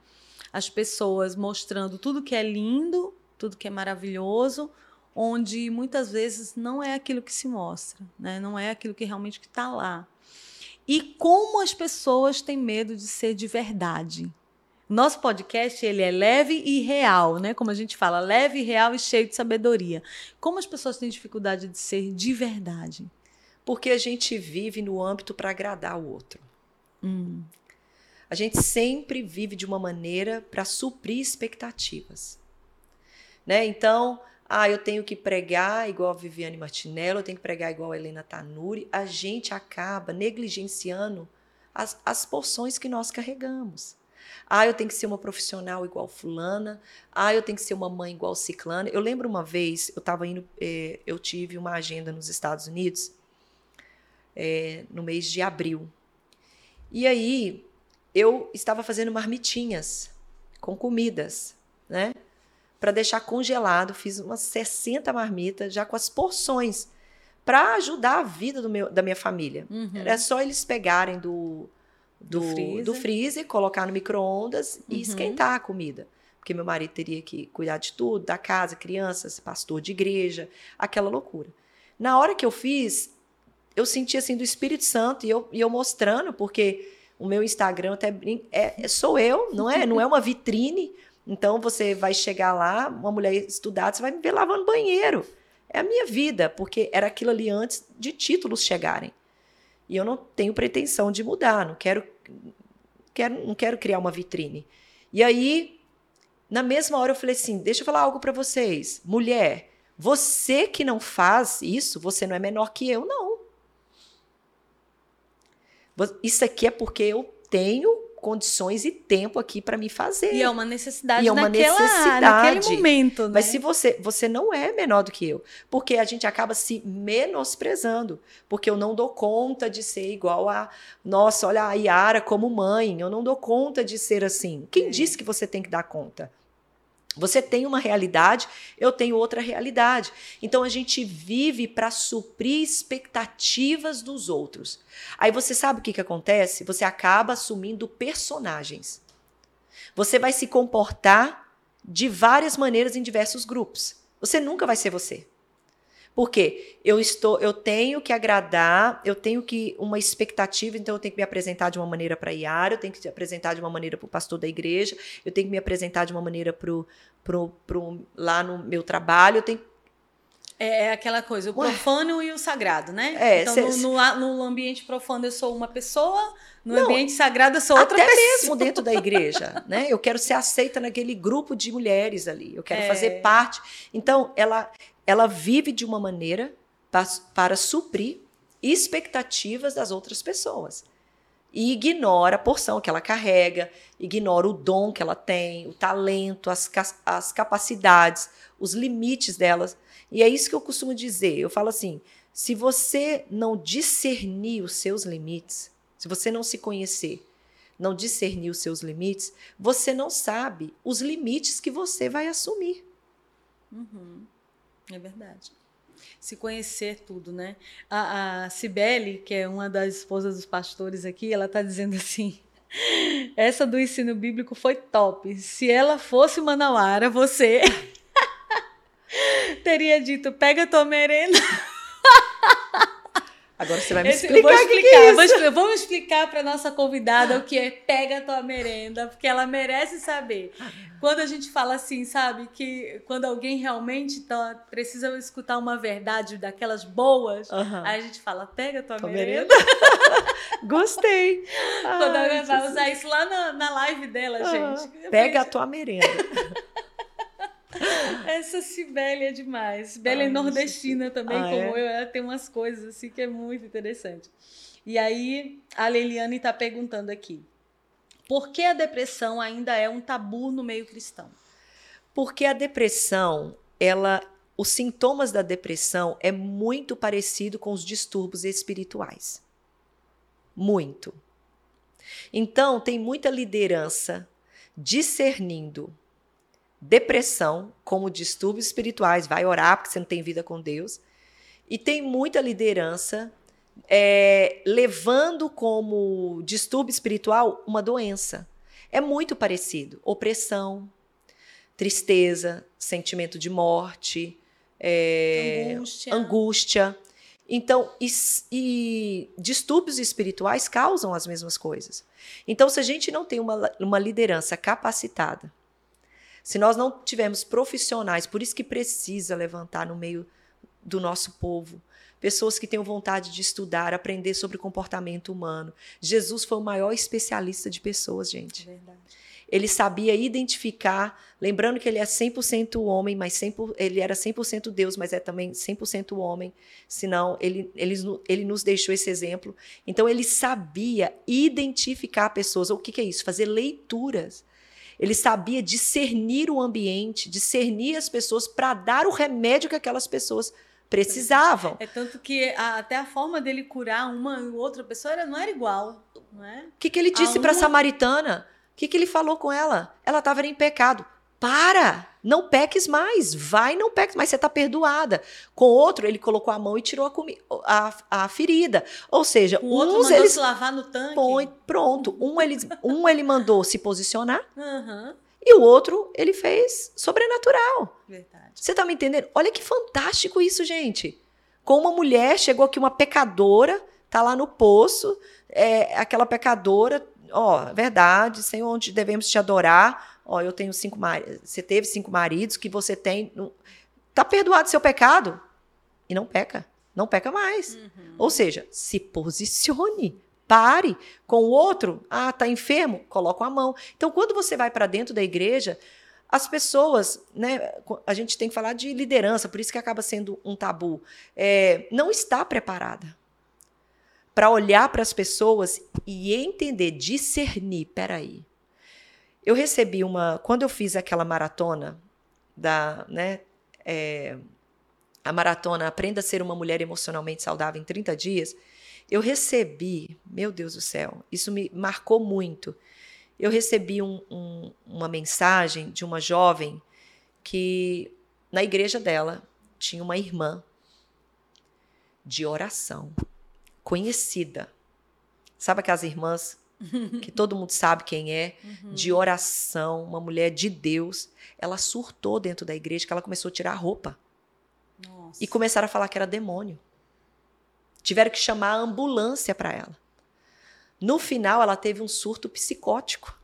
As pessoas mostrando tudo que é lindo, tudo que é maravilhoso, onde muitas vezes não é aquilo que se mostra, né? Não é aquilo que realmente está lá. E como as pessoas têm medo de ser de verdade. Nosso podcast ele é leve e real, né? Como a gente fala, leve, real e cheio de sabedoria. Como as pessoas têm dificuldade de ser de verdade? Porque a gente vive no âmbito para agradar o outro. Hum, A gente sempre vive de uma maneira para suprir expectativas. Né? Então, ah, eu tenho que pregar igual a Viviane Martinello, eu tenho que pregar igual a Helena Tanuri. A gente acaba negligenciando as, as porções que nós carregamos. Ah, eu tenho que ser uma profissional igual fulana. Ah, eu tenho que ser uma mãe igual ciclana. Eu lembro uma vez, eu estava indo, eh, eu tive uma agenda nos Estados Unidos eh, no mês de abril. E aí eu estava fazendo marmitinhas com comidas, né? Para deixar congelado, fiz umas 60 marmitas já com as porções para ajudar a vida do meu, da minha família. uhum. Era só eles pegarem do, do, Do freezer. do freezer, colocar no micro-ondas Uhum. e esquentar a comida. Porque meu marido teria que cuidar de tudo, da casa, crianças, pastor de igreja, aquela loucura. Na hora que eu fiz, eu senti assim do Espírito Santo e eu, e eu mostrando, porque o meu Instagram até é, é- sou eu, não é? Não é uma vitrine. Então você vai chegar lá, uma mulher estudada, você vai me ver lavando banheiro. É a minha vida, porque era aquilo ali antes de títulos chegarem. E eu não tenho pretensão de mudar, não quero, quero, não quero criar uma vitrine. E aí, na mesma hora, eu falei assim: deixa eu falar algo para vocês. Mulher, você que não faz isso, você não é menor que eu, não. Isso aqui é porque eu tenho condições e tempo aqui para me fazer. E é uma necessidade E é uma naquela, necessidade. naquele momento, né? Mas se você, você não é menor do que eu, porque a gente acaba se menosprezando, porque eu não dou conta de ser igual a, nossa, olha a Yara como mãe, eu não dou conta de ser assim. Quem É. disse que você tem que dar conta? Você tem uma realidade, eu tenho outra realidade. Então a gente vive para suprir expectativas dos outros. Aí você sabe o que, que acontece? Você acaba assumindo personagens. Você vai se comportar de várias maneiras em diversos grupos. Você nunca vai ser você. Por quê? Eu estou, eu tenho que agradar, eu tenho que uma expectativa, então eu tenho que me apresentar de uma maneira para Iara, eu tenho que me apresentar de uma maneira para o pastor da igreja, eu tenho que me apresentar de uma maneira pro, pro, pro, lá no meu trabalho, eu tenho É, é aquela coisa, o Ué. profano e o sagrado, né? É, então, cê- no, no, no ambiente profano eu sou uma pessoa, no Não, ambiente sagrado eu sou outra até pessoa. mesmo dentro da igreja, né? Eu quero ser aceita naquele grupo de mulheres ali. Eu quero É. fazer parte. Então, ela ela vive de uma maneira pa- para suprir expectativas das outras pessoas. E ignora a porção que ela carrega, ignora o dom que ela tem, o talento, as, as capacidades, os limites delas. E é isso que eu costumo dizer. Eu falo assim: se você não discernir os seus limites, se você não se conhecer, não discernir os seus limites, você não sabe os limites que você vai assumir. Uhum. É verdade. Se conhecer tudo, né? A, a Cibele, que é uma das esposas dos pastores aqui, ela está dizendo assim: essa do ensino bíblico foi top. Se ela fosse Manauara, você teria dito: pega tua merenda. Agora você vai me explicar. vou que que explicar, é vou isso. expli- vamos explicar para nossa convidada o que é pega a tua merenda, porque ela merece saber. Quando a gente fala assim, sabe, que quando alguém realmente tá, precisa escutar uma verdade daquelas boas, Aham. aí a gente fala, pega a tua, Tua merenda. Gostei. Quando Ai, alguém vai usar isso lá na, na live dela, Aham. gente. Pega a tua merenda. Essa Cibele é demais. Cibele é nordestina também, Ah, como é? eu. Ela tem umas coisas assim que é muito interessante. E aí, a Leiliane está perguntando aqui. Por que a depressão ainda é um tabu no meio cristão? Porque a depressão, ela, os sintomas da depressão é muito parecido com os distúrbios espirituais. Muito. Então, tem muita liderança discernindo depressão como distúrbios espirituais, vai orar porque você não tem vida com Deus. E tem muita liderança é, levando como distúrbio espiritual uma doença. É muito parecido. Opressão, tristeza, sentimento de morte, é, Angústia. angústia. Então, e, e distúrbios espirituais causam as mesmas coisas. Então, se a gente não tem uma, uma liderança capacitada, se nós não tivermos profissionais, por isso que precisa levantar no meio do nosso povo, pessoas que tenham vontade de estudar, aprender sobre comportamento humano. Jesus foi o maior especialista de pessoas, gente. Verdade. Ele sabia identificar, lembrando que ele é 100% homem, mas 100%, ele era 100% Deus, mas é também 100% homem, senão ele, ele, ele nos deixou esse exemplo. Então ele sabia identificar pessoas. O que, que é isso? Fazer leituras. Ele sabia discernir o ambiente, discernir as pessoas para dar o remédio que aquelas pessoas precisavam. É tanto que a- até a forma dele curar uma e outra pessoa era, não era igual, não é? O que, que ele disse para a samaritana? O que, que ele falou com ela? Ela estava em pecado. Para! Não peques mais. Vai, não peques mais. Você está perdoada. Com outro, ele colocou a mão e tirou a, a, a ferida. Ou seja, O outro mandou eles se lavar no tanque. põe pronto. Um ele, um ele mandou se posicionar Aham, e o outro ele fez sobrenatural. verdade. Você tá me entendendo? Olha que fantástico isso, gente. Com uma mulher, chegou aqui uma pecadora, tá lá no poço, é, aquela pecadora, ó, verdade, Senhor, onde devemos te adorar. Ó, eu tenho cinco maridos, você teve cinco maridos, que você tem. Tá perdoado seu pecado. E não peca. Não peca mais. Uhum. Ou seja, se posicione. Pare com o outro. Ah, tá enfermo? Coloca a mão. Então, quando você vai para dentro da igreja, as pessoas, né? A gente tem que falar de liderança, por isso que acaba sendo um tabu. É, não está preparada para olhar para as pessoas e entender, discernir. Peraí. Eu recebi uma. Quando eu fiz aquela maratona da, né? é, a maratona Aprenda a Ser uma Mulher Emocionalmente Saudável em 30 Dias, eu recebi, meu Deus do céu, isso me marcou muito. Eu recebi um- um- uma mensagem de uma jovem que na igreja dela tinha uma irmã de oração, conhecida. Sabe aquelas irmãs que todo mundo sabe quem é, Uhum. de oração, uma mulher de Deus. Ela surtou dentro da igreja que ela começou a tirar a roupa. Nossa. E começaram a falar que era demônio. Tiveram que chamar a ambulância para ela. No final, ela teve um surto psicótico.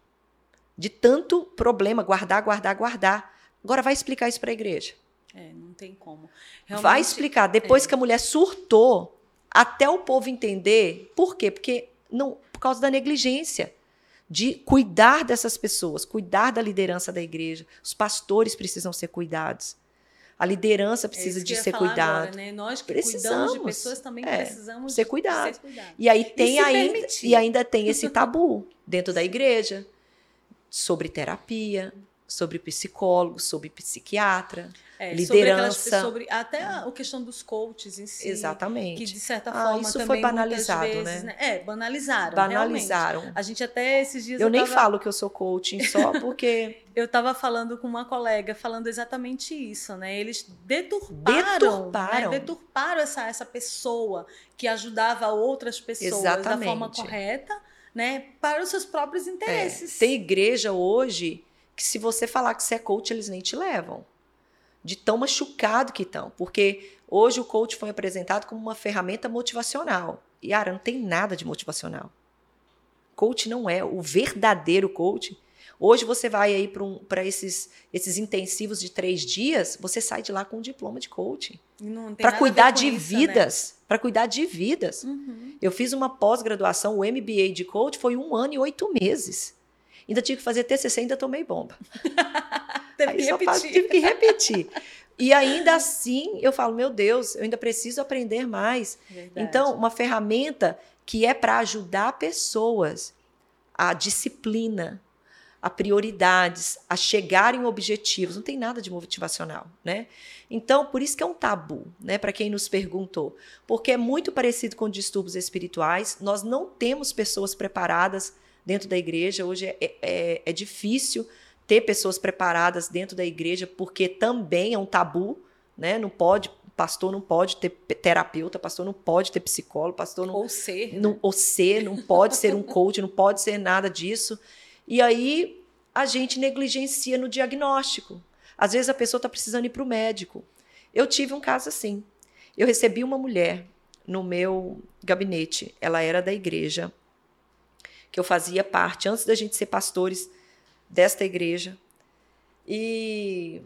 De tanto problema, guardar, guardar, guardar. Agora vai explicar isso para a igreja. É, não tem como. vai Realmente, explicar. Depois é. que a mulher surtou, até o povo entender. Por quê? Porque não, por causa da negligência. De cuidar dessas pessoas, cuidar da liderança da igreja. Os pastores precisam ser cuidados. A liderança é precisa que de ser cuidado. agora, né? Nós que cuidamos de Precisamos. pessoas também É, precisamos ser cuidado. cuidados. E aí tem se ainda permitir. e ainda tem esse tabu dentro da igreja sobre terapia, sobre psicólogo, sobre psiquiatra. É, liderança. Sobre, aquelas, sobre até a, a questão dos coaches em si. Exatamente. Que de certa Ah, forma isso foi banalizado, vezes, né? É, banalizaram. Banalizaram. realmente. A gente até esses dias Eu nem tava, falo que eu sou coaching só porque Eu estava falando com uma colega, falando exatamente isso, né? Eles deturparam, Deturparam. né? deturparam essa, essa pessoa que ajudava outras pessoas da Exatamente. forma correta, né? Para os seus próprios é, interesses. tem igreja hoje que se você falar que você é coach, eles nem te levam. de tão machucado que estão. Porque hoje o coach foi apresentado como uma ferramenta motivacional. E, Ara, não tem nada de motivacional. Coach não é. O verdadeiro coach. Hoje você vai aí para um, esses, esses intensivos de três dias, você sai de lá com um diploma de coaching. Para cuidar de isso, né? vidas. Né? Para cuidar de vidas. Eu fiz uma pós-graduação, o MBA de coach foi um ano e oito meses. Ainda tive que fazer TCC, ainda tomei bomba. Teve que repetir. Tive que repetir. E ainda assim, eu falo, meu Deus, eu ainda preciso aprender mais. Verdade. Então, uma ferramenta que é para ajudar pessoas a disciplina, a prioridades, a chegarem objetivos. Não tem nada de motivacional, né? Então, por isso que é um tabu, né, para quem nos perguntou. Porque é muito parecido com distúrbios espirituais. Nós não temos pessoas preparadas dentro da igreja. Hoje é, é, é difícil ter pessoas preparadas dentro da igreja, porque também é um tabu, né? Não pode, pastor não pode ter terapeuta, pastor não pode ter psicólogo, pastor não. Ou ser. Não, né? Ou ser, não pode ser um coach, não pode ser nada disso. E aí a gente negligencia no diagnóstico. Às vezes a pessoa está precisando ir para o médico. Eu tive um caso assim. Eu recebi uma mulher no meu gabinete. Ela era da igreja que eu fazia parte antes da gente ser pastores desta igreja. E,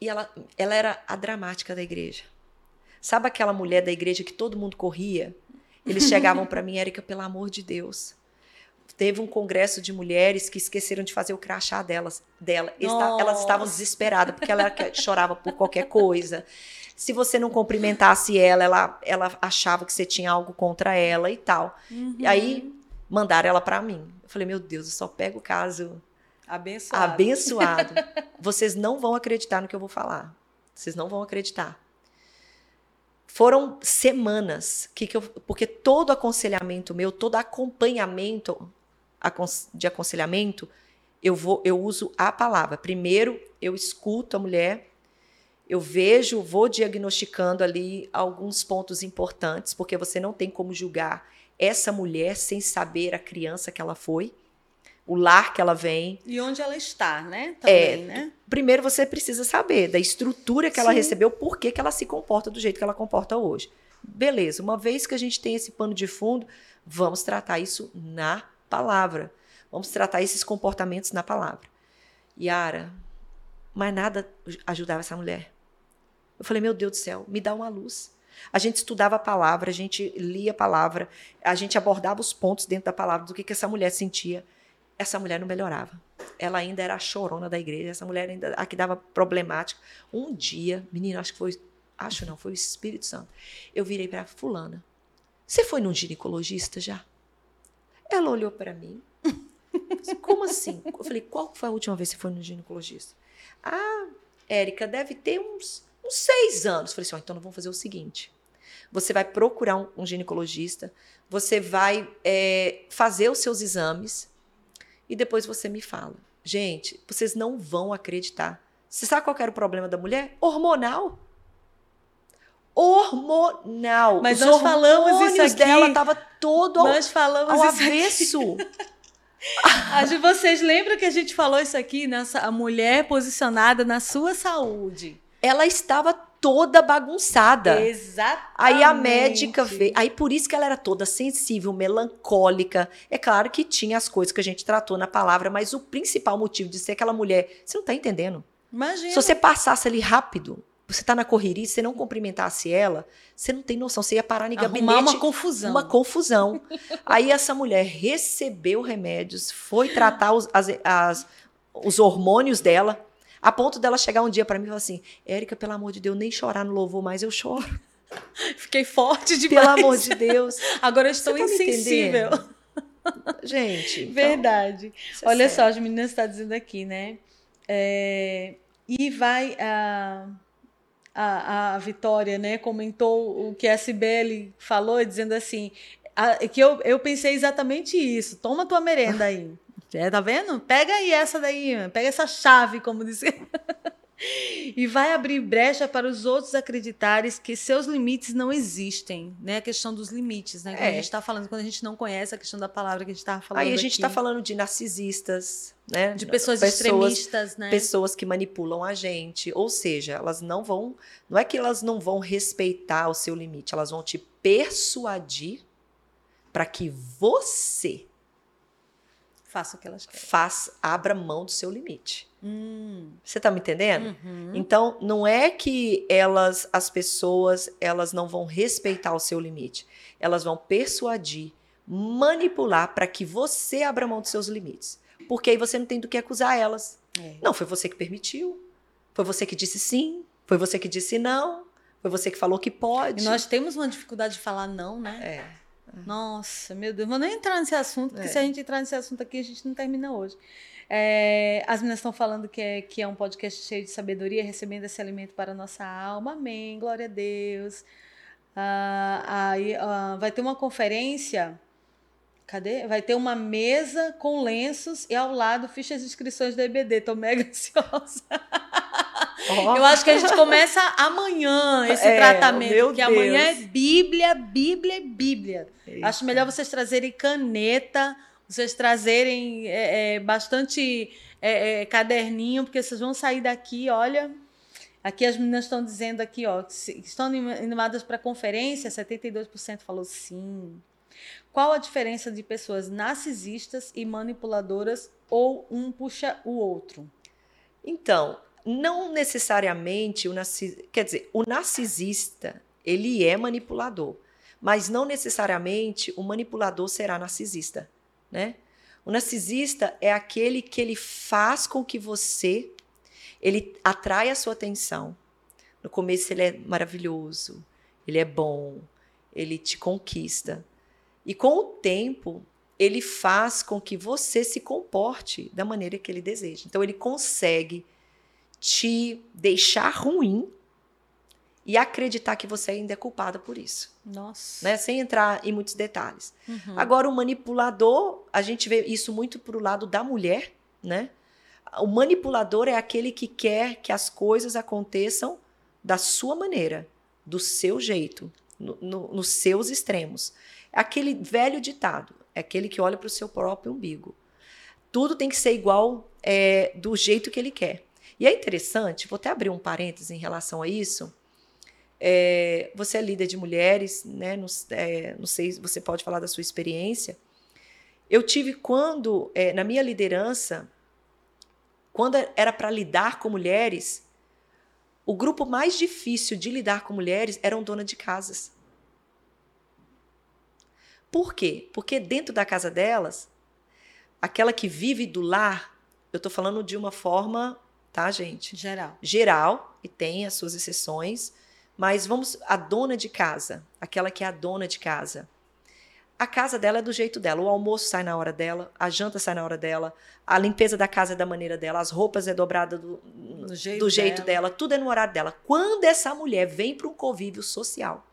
e ela, ela era a dramática da igreja. Sabe aquela mulher da igreja que todo mundo corria? Eles chegavam para mim, Érica, pelo amor de Deus. Teve um congresso de mulheres que esqueceram de fazer o crachá delas, dela. Nossa. Elas estavam desesperadas porque ela chorava por qualquer coisa. Se você não cumprimentasse ela, ela, ela achava que você tinha algo contra ela e tal. Uhum. E aí mandaram ela para mim. Eu falei, meu Deus, eu só pego o caso abençoado. abençoado. Vocês não vão acreditar no que eu vou falar. Vocês não vão acreditar. Foram semanas que, que eu, porque todo aconselhamento meu, todo acompanhamento de aconselhamento, eu vou, eu uso a palavra. Primeiro, eu escuto a mulher, eu vejo, vou diagnosticando ali alguns pontos importantes, porque você não tem como julgar essa mulher sem saber a criança que ela foi, o lar que ela vem. E onde ela está, né? Também, é, né? Primeiro você precisa saber da estrutura que Sim. ela recebeu, por que, que ela se comporta do jeito que ela comporta hoje. Beleza, uma vez que a gente tem esse pano de fundo, vamos tratar isso na palavra. Vamos tratar esses comportamentos na palavra. Yara, mas nada ajudava essa mulher. Eu falei, meu Deus do céu, me dá uma luz. A gente estudava a palavra, a gente lia a palavra, a gente abordava os pontos dentro da palavra do que, que essa mulher sentia. Essa mulher não melhorava. Ela ainda era a chorona da igreja, essa mulher ainda a que dava problemática. Um dia, menino, acho que foi, acho não, foi o Espírito Santo. Eu virei para fulana. Você foi num ginecologista já? Ela olhou para mim. Como assim? Eu falei, qual foi a última vez que você foi no ginecologista? Ah, Érica, deve ter uns uns seis anos. Falei assim: oh, então nós vamos fazer o seguinte: você vai procurar um, um ginecologista, você vai é, fazer os seus exames e depois você me fala. Gente, vocês não vão acreditar. Você sabe qual era o problema da mulher? Hormonal. Hormonal. Mas Os nós falamos isso aqui. dela tava todo nós falamos ao avesso. Aqui. Vocês lembram que a gente falou isso aqui? Nessa, a mulher posicionada na sua saúde ela estava toda bagunçada. Exatamente. Aí a médica veio. Aí por isso que ela era toda sensível, melancólica. É claro que tinha as coisas que a gente tratou na palavra, mas o principal motivo de ser aquela mulher, você não está entendendo. Imagina. Se você passasse ali rápido, você está na correria, você não cumprimentasse ela, você não tem noção, você ia parar em gabinete. Arrumar uma confusão. Uma confusão. Aí essa mulher recebeu remédios, foi tratar os, as, as, os hormônios dela, a ponto dela chegar um dia para mim e falar assim: Érica, pelo amor de Deus, nem chorar no louvor mais, eu choro. Fiquei forte demais. Pelo amor de Deus. Agora eu estou tá insensível. Gente. Então, Verdade. É Olha é só, as meninas estão dizendo aqui, né? É, e vai a, a, a Vitória, né? Comentou o que a Cibele falou, dizendo assim: a, que eu, eu pensei exatamente isso. Toma tua merenda aí. É, tá vendo? Pega aí essa daí, pega essa chave, como dizer. e vai abrir brecha para os outros acreditarem que seus limites não existem, né? A questão dos limites, né? Que é. a gente está falando quando a gente não conhece a questão da palavra que a gente estava falando. Aí a gente está falando de narcisistas, né? De pessoas, pessoas extremistas, né? Pessoas que manipulam a gente. Ou seja, elas não vão. Não é que elas não vão respeitar o seu limite, elas vão te persuadir para que você faça o que elas querem. Faça, abra mão do seu limite. Hum. Você está me entendendo? Uhum. Então, não é que elas, as pessoas, elas não vão respeitar o seu limite. Elas vão persuadir, manipular para que você abra mão dos seus limites. Porque aí você não tem do que acusar elas. É. Não, foi você que permitiu. Foi você que disse sim. Foi você que disse não. Foi você que falou que pode. E nós temos uma dificuldade de falar não, né? É. Nossa, meu Deus, vou nem entrar nesse assunto, porque é. se a gente entrar nesse assunto aqui, a gente não termina hoje. É, as meninas estão falando que é, que é um podcast cheio de sabedoria, recebendo esse alimento para a nossa alma. Amém, glória a Deus. Ah, aí ah, vai ter uma conferência. Cadê? Vai ter uma mesa com lenços e ao lado fichas de inscrições do EBD. Tô mega ansiosa. Oh. Eu acho que a gente começa amanhã esse é, tratamento, porque Deus. amanhã é Bíblia, Bíblia Bíblia. Eita. Acho melhor vocês trazerem caneta, vocês trazerem é, é, bastante é, é, caderninho, porque vocês vão sair daqui, olha. Aqui as meninas estão dizendo aqui, ó, estão animadas para a conferência, 72% falou sim. Qual a diferença de pessoas narcisistas e manipuladoras ou um puxa o outro? Então, não necessariamente o narcis... quer dizer, o narcisista, ele é manipulador, mas não necessariamente o manipulador será narcisista, né? O narcisista é aquele que ele faz com que você ele atrai a sua atenção. No começo ele é maravilhoso, ele é bom, ele te conquista. E com o tempo, ele faz com que você se comporte da maneira que ele deseja. Então ele consegue te deixar ruim e acreditar que você ainda é culpada por isso. Nossa. Né? Sem entrar em muitos detalhes. Uhum. Agora, o manipulador, a gente vê isso muito pro lado da mulher, né? O manipulador é aquele que quer que as coisas aconteçam da sua maneira, do seu jeito, no, no, nos seus extremos. É aquele velho ditado, é aquele que olha para o seu próprio umbigo. Tudo tem que ser igual é, do jeito que ele quer. E é interessante, vou até abrir um parênteses em relação a isso. É, você é líder de mulheres, né? Não, é, não sei se você pode falar da sua experiência. Eu tive quando, é, na minha liderança, quando era para lidar com mulheres, o grupo mais difícil de lidar com mulheres eram dona de casas. Por quê? Porque dentro da casa delas, aquela que vive do lar, eu estou falando de uma forma tá, gente? Geral. Geral, e tem as suas exceções, mas vamos a dona de casa, aquela que é a dona de casa. A casa dela é do jeito dela, o almoço sai na hora dela, a janta sai na hora dela, a limpeza da casa é da maneira dela, as roupas é dobrada do, do jeito, do jeito dela. dela, tudo é no horário dela. Quando essa mulher vem para um convívio social,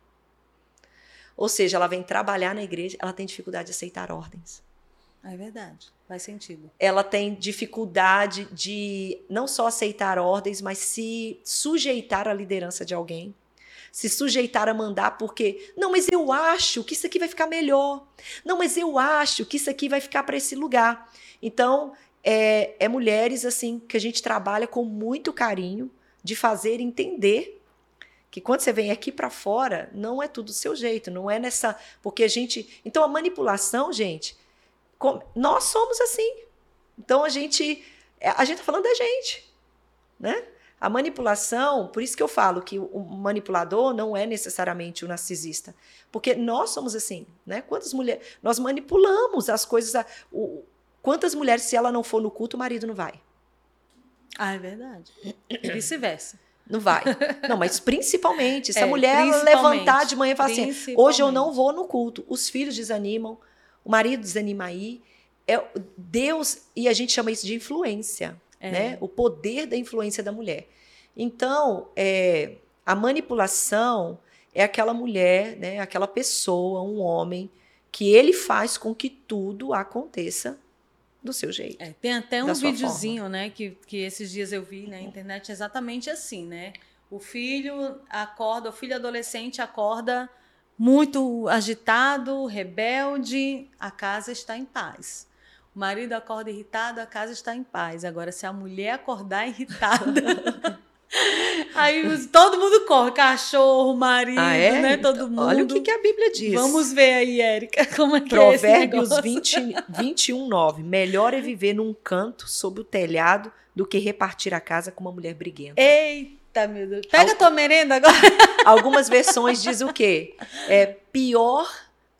ou seja, ela vem trabalhar na igreja, ela tem dificuldade de aceitar ordens. É verdade, faz sentido. Ela tem dificuldade de não só aceitar ordens, mas se sujeitar à liderança de alguém. Se sujeitar a mandar, porque, não, mas eu acho que isso aqui vai ficar melhor. Não, mas eu acho que isso aqui vai ficar para esse lugar. Então, é, é mulheres assim que a gente trabalha com muito carinho de fazer entender que quando você vem aqui para fora, não é tudo do seu jeito, não é nessa. Porque a gente. Então, a manipulação, gente, nós somos assim. Então a gente é, a gente está falando da gente, né? A manipulação, por isso que eu falo que o manipulador não é necessariamente o narcisista, porque nós somos assim, né? Quantas mulheres nós manipulamos as coisas, o, quantas mulheres se ela não for no culto, o marido não vai? Ah, é verdade. E vice-versa. Não vai. Não, mas principalmente, se é, a mulher levantar de manhã e falar assim: hoje eu não vou no culto, os filhos desanimam, o marido desanima aí. É Deus, e a gente chama isso de influência, é. né? O poder da influência da mulher. Então, é, a manipulação é aquela mulher, né? Aquela pessoa, um homem, que ele faz com que tudo aconteça do seu jeito. É, tem até um videozinho, né, que, que esses dias eu vi na internet exatamente assim, né? O filho acorda, o filho adolescente acorda muito agitado, rebelde, a casa está em paz. O marido acorda irritado, a casa está em paz. Agora, se a mulher acordar irritada. Aí todo mundo corre, cachorro, marido, ah, é? né? Todo mundo. Olha o que, que, a Bíblia diz. Vamos ver aí, Érica, como é que Provérbios é esse 20, 21, 9. Melhor é viver num canto sob o telhado do que repartir a casa com uma mulher briguenta. Eita, meu Deus. Pega Al... tua merenda agora. Algumas versões dizem o quê? É pior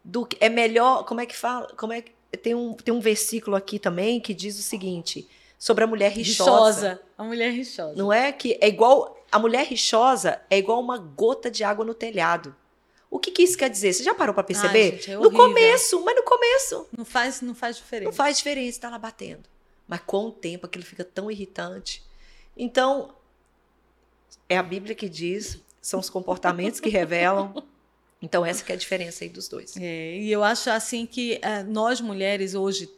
do que. É melhor. Como é que fala? Como é que. Tem um, tem um versículo aqui também que diz o seguinte sobre a mulher rixosa. Rixosa. A mulher rixosa. Não é que é igual a mulher rixosa é igual uma gota de água no telhado. O que, que isso quer dizer? Você já parou para perceber? Ai, gente, é no começo, mas no começo. Não faz, não faz diferença. Não faz diferença, tá lá batendo. Mas com o tempo aquilo fica tão irritante. Então, é a Bíblia que diz, são os comportamentos que revelam. Então, essa que é a diferença aí dos dois. É, e eu acho assim que uh, nós mulheres hoje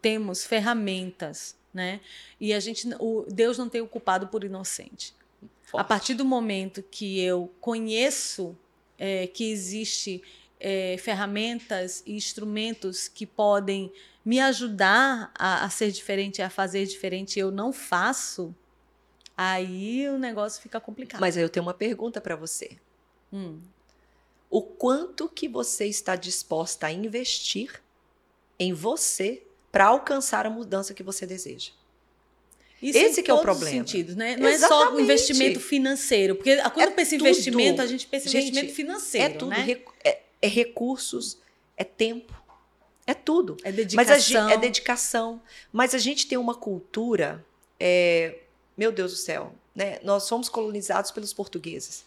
temos ferramentas né? E a gente, o Deus não tem o culpado por inocente. Forte. A partir do momento que eu conheço é, que existe é, ferramentas e instrumentos que podem me ajudar a, a ser diferente, a fazer diferente, eu não faço, aí o negócio fica complicado. Mas aí eu tenho uma pergunta para você. Hum. O quanto que você está disposta a investir em você para alcançar a mudança que você deseja. Isso Esse que é o problema. Sentidos, né? Não Exatamente. é só o investimento financeiro, porque quando é pensa em investimento, a gente pensa em investimento financeiro, é tudo, né? é, é, recursos, é tempo, é tudo. É dedicação. Mas a, é dedicação. Mas a gente tem uma cultura, é, meu Deus do céu, né? Nós somos colonizados pelos portugueses.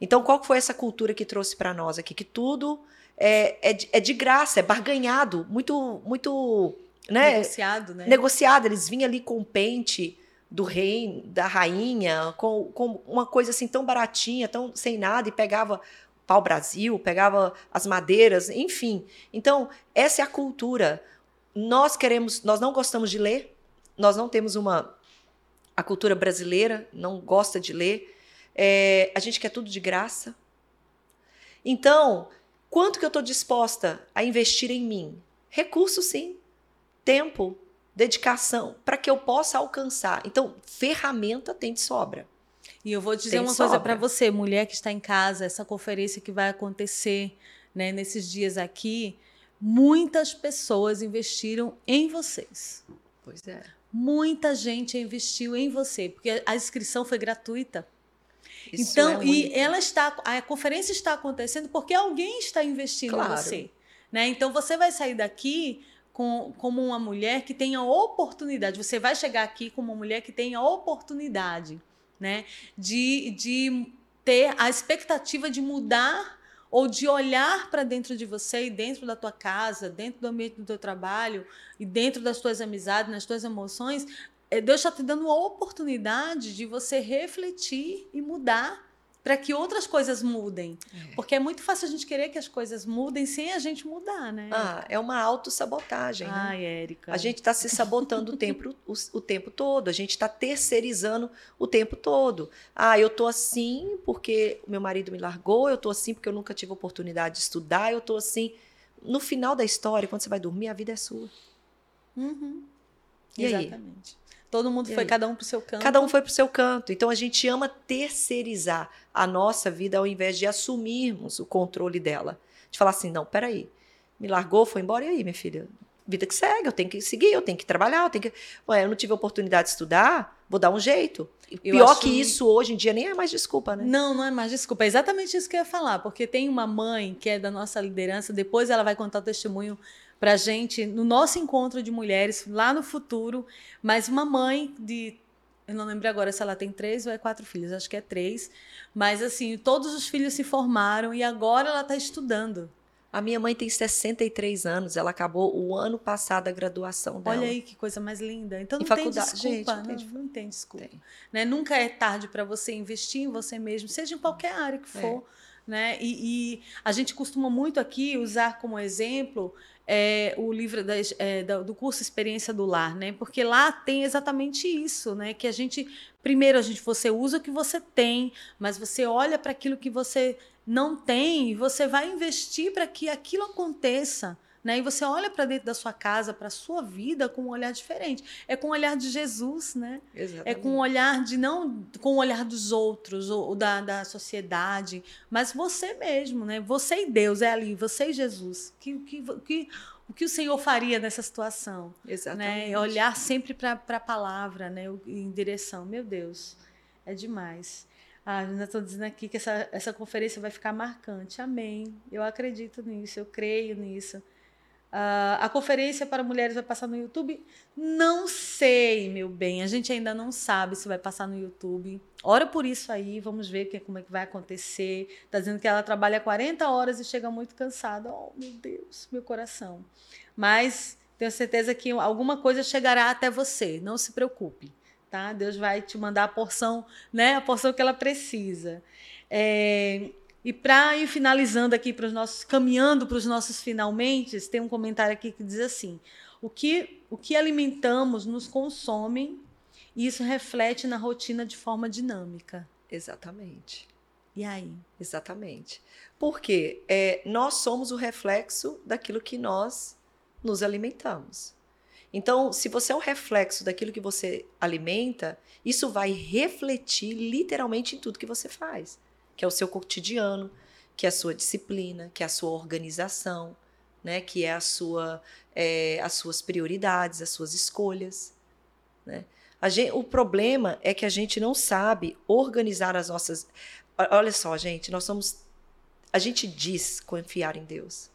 Então, qual foi essa cultura que trouxe para nós aqui? Que tudo é, é, de, é de graça, é barganhado, muito, muito né? Negociado, né? Negociado. Eles vinham ali com o pente do rei, da rainha, com, com uma coisa assim tão baratinha, tão sem nada, e pegava pau Brasil, pegava as madeiras, enfim. Então, essa é a cultura. Nós queremos, nós não gostamos de ler, nós não temos uma. A cultura brasileira não gosta de ler, é, a gente quer tudo de graça. Então, quanto que eu estou disposta a investir em mim? Recurso, sim tempo, dedicação, para que eu possa alcançar. Então, ferramenta tem de sobra. E eu vou dizer tem uma coisa para você, mulher que está em casa, essa conferência que vai acontecer né, nesses dias aqui, muitas pessoas investiram em vocês. Pois é. Muita gente investiu em você, porque a inscrição foi gratuita. Isso então, é e ela está, a conferência está acontecendo porque alguém está investindo claro. em você. Né? Então, você vai sair daqui com, como uma mulher que tenha oportunidade. Você vai chegar aqui como uma mulher que tenha oportunidade, né? De, de ter a expectativa de mudar ou de olhar para dentro de você e dentro da tua casa, dentro do ambiente do teu trabalho e dentro das tuas amizades, nas tuas emoções, é, Deus está te dando uma oportunidade de você refletir e mudar para que outras coisas mudem. É. Porque é muito fácil a gente querer que as coisas mudem sem a gente mudar, né? Ah, é uma autossabotagem. Né? Ai, Érica. A gente está se sabotando o, tempo, o, o, tempo todo, a gente está terceirizando o tempo todo. Ah, eu tô assim porque o meu marido me largou, eu tô assim porque eu nunca tive oportunidade de estudar, eu tô assim. No final da história, quando você vai dormir, a vida é sua. Uhum. E Exatamente. Aí? Todo mundo e foi, aí? cada um para o seu canto. Cada um foi para o seu canto. Então a gente ama terceirizar a nossa vida ao invés de assumirmos o controle dela. De falar assim: não, peraí, me largou, foi embora, e aí, minha filha? Vida que segue, eu tenho que seguir, eu tenho que trabalhar, eu tenho que. Ué, eu não tive oportunidade de estudar, vou dar um jeito. Eu Pior acho... que isso hoje em dia nem é mais desculpa, né? Não, não é mais desculpa. É exatamente isso que eu ia falar, porque tem uma mãe que é da nossa liderança, depois ela vai contar o testemunho para gente no nosso encontro de mulheres lá no futuro, mas uma mãe de eu não lembro agora se ela tem três ou é quatro filhos, acho que é três. Mas assim, todos os filhos se formaram e agora ela está estudando. A minha mãe tem 63 anos, ela acabou o ano passado a graduação dela. Olha aí que coisa mais linda. Então não em tem desculpa, gente, não, tem, não, não tem desculpa. Tem. Né? Nunca é tarde para você investir em você mesmo, seja em qualquer área que for. É. Né? E, e, a gente costuma muito aqui usar como exemplo é, o livro das, é, do curso Experiência do Lar, né? Porque lá tem exatamente isso, né? Que a gente primeiro a gente você usa o que você tem, mas você olha para aquilo que você não tem e você vai investir para que aquilo aconteça. Né? E você olha para dentro da sua casa, para a sua vida com um olhar diferente. É com o olhar de Jesus, né? Exatamente. É com o olhar de não com o olhar dos outros ou da, da sociedade, mas você mesmo, né? Você e Deus é ali, você e Jesus. Que, que, que o que o Senhor faria nessa situação? Exatamente. Né? Olhar sempre para a palavra, né? Em direção. Meu Deus, é demais. Ah, ainda estou dizendo aqui que essa, essa conferência vai ficar marcante. Amém. Eu acredito nisso, eu creio nisso. Uh, a conferência para mulheres vai passar no YouTube? Não sei, meu bem. A gente ainda não sabe se vai passar no YouTube. Ora por isso aí, vamos ver que, como é que vai acontecer. Está dizendo que ela trabalha 40 horas e chega muito cansada. Oh, meu Deus, meu coração. Mas tenho certeza que alguma coisa chegará até você. Não se preocupe, tá? Deus vai te mandar a porção, né? A porção que ela precisa. É, e para ir finalizando aqui para os nossos, caminhando para os nossos finalmente, tem um comentário aqui que diz assim: o que, o que alimentamos nos consome e isso reflete na rotina de forma dinâmica. Exatamente. E aí? Exatamente. Porque é, nós somos o reflexo daquilo que nós nos alimentamos. Então, se você é um reflexo daquilo que você alimenta, isso vai refletir literalmente em tudo que você faz que é o seu cotidiano, que é a sua disciplina, que é a sua organização, né? que é, a sua, é, as suas prioridades, as suas escolhas. Né? Gente, o problema é que a gente não sabe organizar as nossas. Olha só, gente, nós somos. A gente diz confiar em Deus.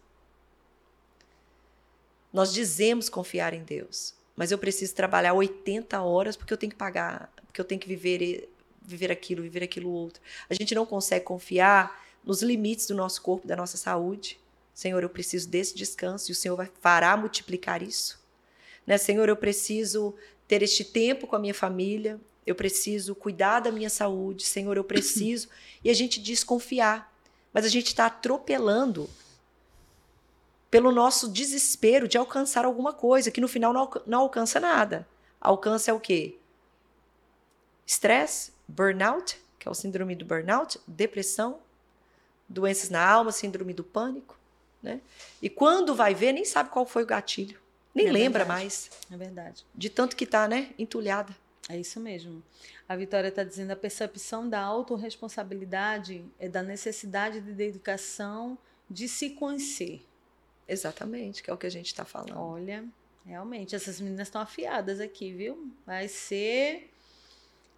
Nós dizemos confiar em Deus, mas eu preciso trabalhar 80 horas porque eu tenho que pagar, porque eu tenho que viver viver aquilo, viver aquilo outro. A gente não consegue confiar nos limites do nosso corpo, da nossa saúde. Senhor, eu preciso desse descanso e o Senhor vai fará multiplicar isso. Né? Senhor, eu preciso ter este tempo com a minha família, eu preciso cuidar da minha saúde, Senhor, eu preciso. e a gente desconfiar, mas a gente está atropelando pelo nosso desespero de alcançar alguma coisa, que no final não, não alcança nada. Alcança é o quê? Estresse, burnout, que é o síndrome do burnout, depressão, doenças na alma, síndrome do pânico, né? E quando vai ver, nem sabe qual foi o gatilho, nem é lembra verdade. mais. É verdade. De tanto que tá, né, entulhada. É isso mesmo. A Vitória está dizendo a percepção da autorresponsabilidade é da necessidade de dedicação de se conhecer. Exatamente, que é o que a gente está falando. Olha, realmente, essas meninas estão afiadas aqui, viu? Vai ser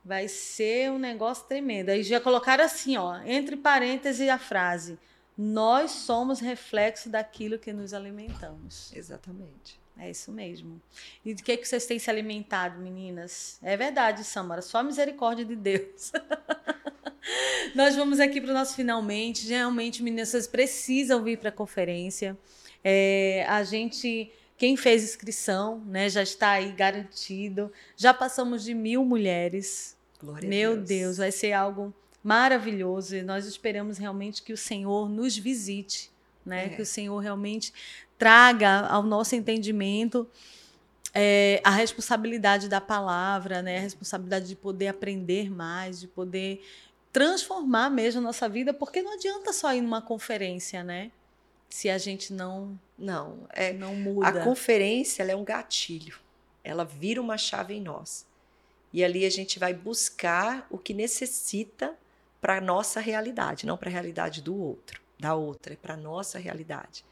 Vai ser um negócio tremendo. Aí já colocaram assim, ó, entre parênteses a frase: Nós somos reflexo daquilo que nos alimentamos. Exatamente. É isso mesmo. E de que, que vocês têm se alimentado, meninas? É verdade, Samara, só a misericórdia de Deus. Nós vamos aqui para o nosso finalmente. Realmente, meninas, vocês precisam vir para a conferência. É, a gente quem fez inscrição, né, já está aí garantido. Já passamos de mil mulheres. Glória Meu Deus. Deus, vai ser algo maravilhoso e nós esperamos realmente que o Senhor nos visite, né? É. Que o Senhor realmente traga ao nosso entendimento é, a responsabilidade da palavra, né? A responsabilidade de poder aprender mais, de poder transformar mesmo a nossa vida, porque não adianta só ir numa conferência, né? Se a gente não não é não muda. A conferência é um gatilho. Ela vira uma chave em nós. E ali a gente vai buscar o que necessita para a nossa realidade, não para a realidade do outro, da outra, é para a nossa realidade.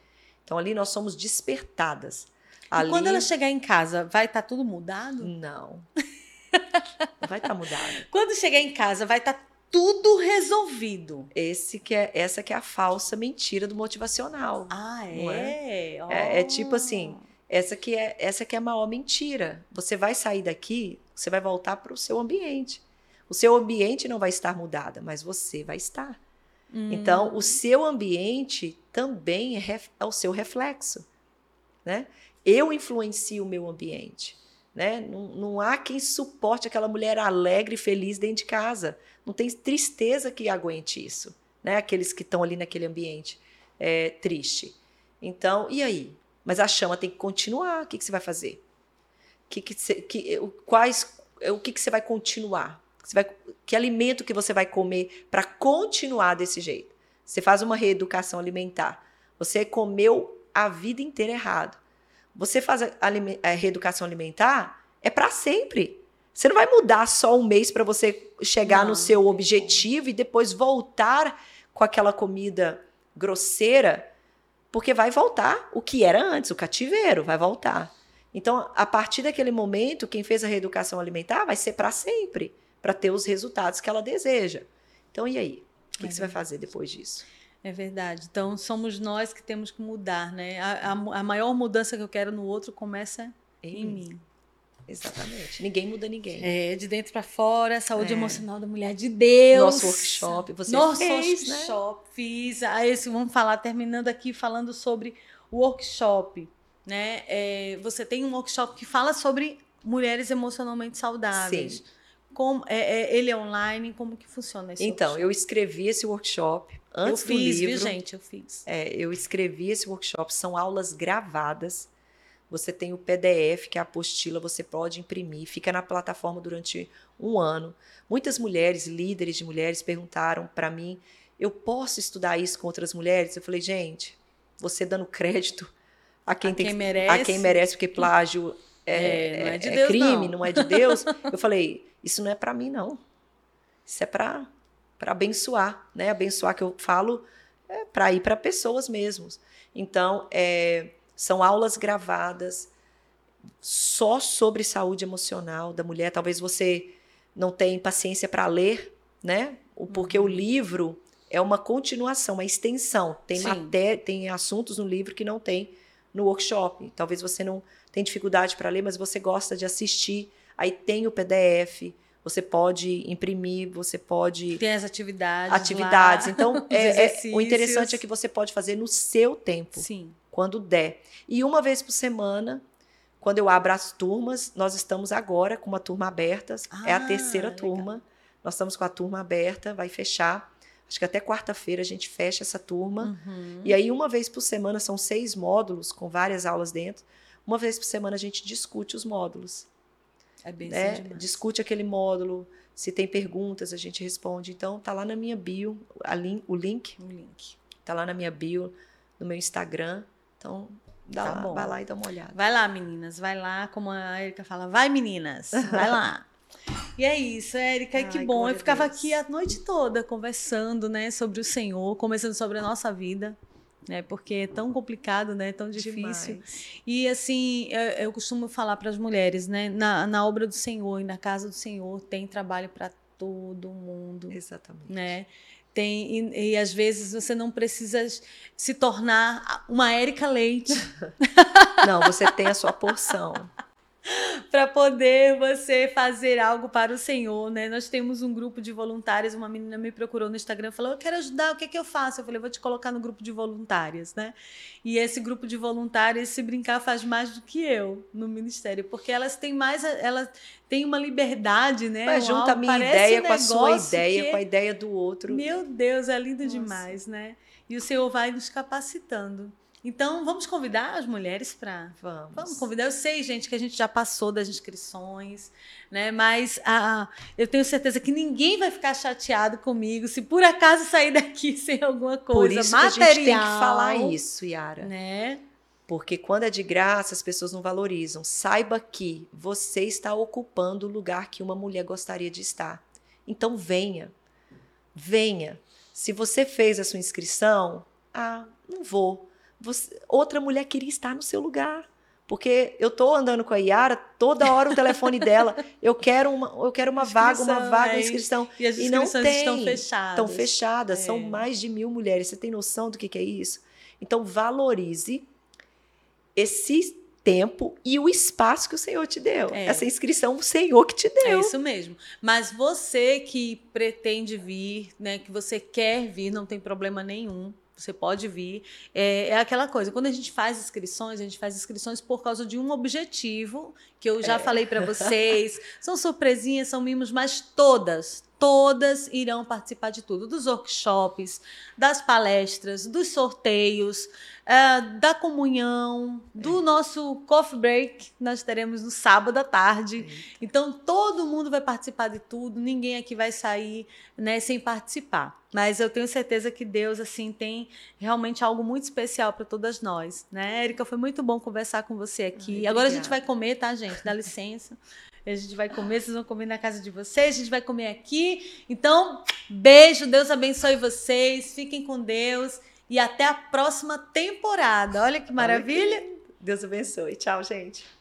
Então ali nós somos despertadas. E ali... quando ela chegar em casa, vai estar tá tudo mudado? Não. Não vai estar tá mudado. Quando chegar em casa, vai estar tá tudo resolvido. Esse que é, essa que é a falsa mentira do motivacional. Ah, é? É? Oh. é? é? tipo assim, essa que é essa que é a maior mentira. Você vai sair daqui você vai voltar para o seu ambiente. O seu ambiente não vai estar mudado, mas você vai estar. Hum. Então, o seu ambiente também é, é, o seu reflexo. Né? Eu influencio o meu ambiente. Né? Não, não há quem suporte aquela mulher alegre e feliz dentro de casa. Não tem tristeza que aguente isso. Né? Aqueles que estão ali naquele ambiente é, triste. Então, e aí? Mas a chama tem que continuar. O que, que você vai fazer? que, que, que quais, o que, que você vai continuar? Você vai, que alimento que você vai comer para continuar desse jeito? Você faz uma reeducação alimentar. Você comeu a vida inteira errado. Você faz a, a reeducação alimentar, é para sempre. Você não vai mudar só um mês para você chegar não, no seu objetivo e depois voltar com aquela comida grosseira, porque vai voltar o que era antes, o cativeiro, vai voltar. Então, a partir daquele momento, quem fez a reeducação alimentar vai ser para sempre, para ter os resultados que ela deseja. Então, e aí? O que, é que você vai fazer depois disso? É verdade. Então, somos nós que temos que mudar, né? A, a, a maior mudança que eu quero no outro começa em, em mim. Exatamente. Ninguém muda ninguém. É, de dentro para fora, saúde é. emocional da mulher de Deus. Nosso workshop, você Nosso fez, workshop, né? fiz. Aí, ah, vamos falar, terminando aqui, falando sobre o workshop. Né? É, você tem um workshop que fala sobre mulheres emocionalmente saudáveis. Sim. Como, é, é, ele é online, como que funciona esse Então, workshop? eu escrevi esse workshop antes eu fiz, do livro. Viu, gente? Eu fiz. É, eu escrevi esse workshop, são aulas gravadas você tem o PDF, que é a apostila, você pode imprimir, fica na plataforma durante um ano. Muitas mulheres, líderes de mulheres, perguntaram para mim: eu posso estudar isso com outras mulheres? Eu falei, gente, você dando crédito a quem, a tem quem merece. A quem merece, porque plágio é, é, não é, de é Deus, crime, não. não é de Deus. eu falei, isso não é para mim, não. Isso é para abençoar, né? Abençoar que eu falo é para ir para pessoas mesmos. Então, é, são aulas gravadas só sobre saúde emocional da mulher. Talvez você não tenha paciência para ler, né? Porque uhum. o livro é uma continuação, uma extensão. Tem matéria, tem assuntos no livro que não tem no workshop. Talvez você não tenha dificuldade para ler, mas você gosta de assistir. Aí tem o PDF, você pode imprimir, você pode. Tem as atividades. Atividades. Lá, então, é, é, o interessante é que você pode fazer no seu tempo. Sim quando der. E uma vez por semana, quando eu abro as turmas, nós estamos agora com uma turma aberta, ah, é a ah, terceira legal. turma. Nós estamos com a turma aberta, vai fechar. Acho que até quarta-feira a gente fecha essa turma. Uhum. E aí, uma vez por semana, são seis módulos com várias aulas dentro. Uma vez por semana a gente discute os módulos. É bem né? Discute aquele módulo. Se tem perguntas, a gente responde. Então, tá lá na minha bio, link, o link. O link. Tá lá na minha bio, no meu Instagram. Então, dá tá lá, bom. vai lá e dá uma olhada. Vai lá, meninas, vai lá, como a Erika fala, vai meninas, vai lá. E é isso, Érica, que bom. Eu ficava aqui a noite toda conversando, né, sobre o Senhor, conversando sobre a nossa vida, né, porque é tão complicado, né, tão difícil. Demais. E assim, eu, eu costumo falar para as mulheres, né, na, na obra do Senhor e na casa do Senhor tem trabalho para todo mundo. Exatamente. Né? Tem, e, e, às vezes você não precisa se tornar uma Érica Leite. Não, você tem a sua porção. para poder você fazer algo para o Senhor, né? Nós temos um grupo de voluntários, uma menina me procurou no Instagram, falou: "Eu quero ajudar, o que é que eu faço?" Eu falei: "Vou te colocar no grupo de voluntárias, né?" E esse grupo de voluntárias, se brincar, faz mais do que eu no ministério, porque elas têm mais elas têm uma liberdade, né? Mas junta a minha ideia com a sua ideia, que... com a ideia do outro. Meu Deus, é lindo Nossa. demais, né? E o Senhor vai nos capacitando. Então, vamos convidar as mulheres para. Vamos. Vamos convidar. Eu sei, gente, que a gente já passou das inscrições, né? Mas ah, eu tenho certeza que ninguém vai ficar chateado comigo se por acaso sair daqui sem alguma coisa Por isso material. Que a gente tem que falar isso, Yara. Né? Porque quando é de graça, as pessoas não valorizam. Saiba que você está ocupando o lugar que uma mulher gostaria de estar. Então, venha. Venha. Se você fez a sua inscrição, ah, não vou você, outra mulher queria estar no seu lugar. Porque eu tô andando com a Yara, toda hora o telefone dela, eu quero uma, eu quero uma vaga, uma vaga, é, inscrição. E as inscrições e não tem, estão fechadas. Estão fechadas, é. são mais de mil mulheres. Você tem noção do que, que é isso? Então, valorize esse tempo e o espaço que o Senhor te deu. É. Essa inscrição o Senhor que te deu. É isso mesmo. Mas você que pretende vir, né, que você quer vir, não tem problema nenhum. Você pode vir. É, é, aquela coisa, quando a gente faz inscrições, a gente faz inscrições por causa de um objetivo, que eu já é. falei para vocês. São surpresinhas, são mimos, mas todas, todas irão participar de tudo, dos workshops, das palestras, dos sorteios, uh, da comunhão, do é. nosso coffee break, nós teremos no sábado à tarde. É. Então todo mundo vai participar de tudo, ninguém aqui vai sair né, sem participar. Mas eu tenho certeza que Deus assim tem realmente algo muito especial para todas nós, né? Érica, foi muito bom conversar com você aqui. Ai, Agora a gente vai comer, tá, gente? Dá licença. A gente vai comer, vocês vão comer na casa de vocês, a gente vai comer aqui. Então, beijo, Deus abençoe vocês, fiquem com Deus e até a próxima temporada. Olha que maravilha. Deus abençoe. Tchau, gente.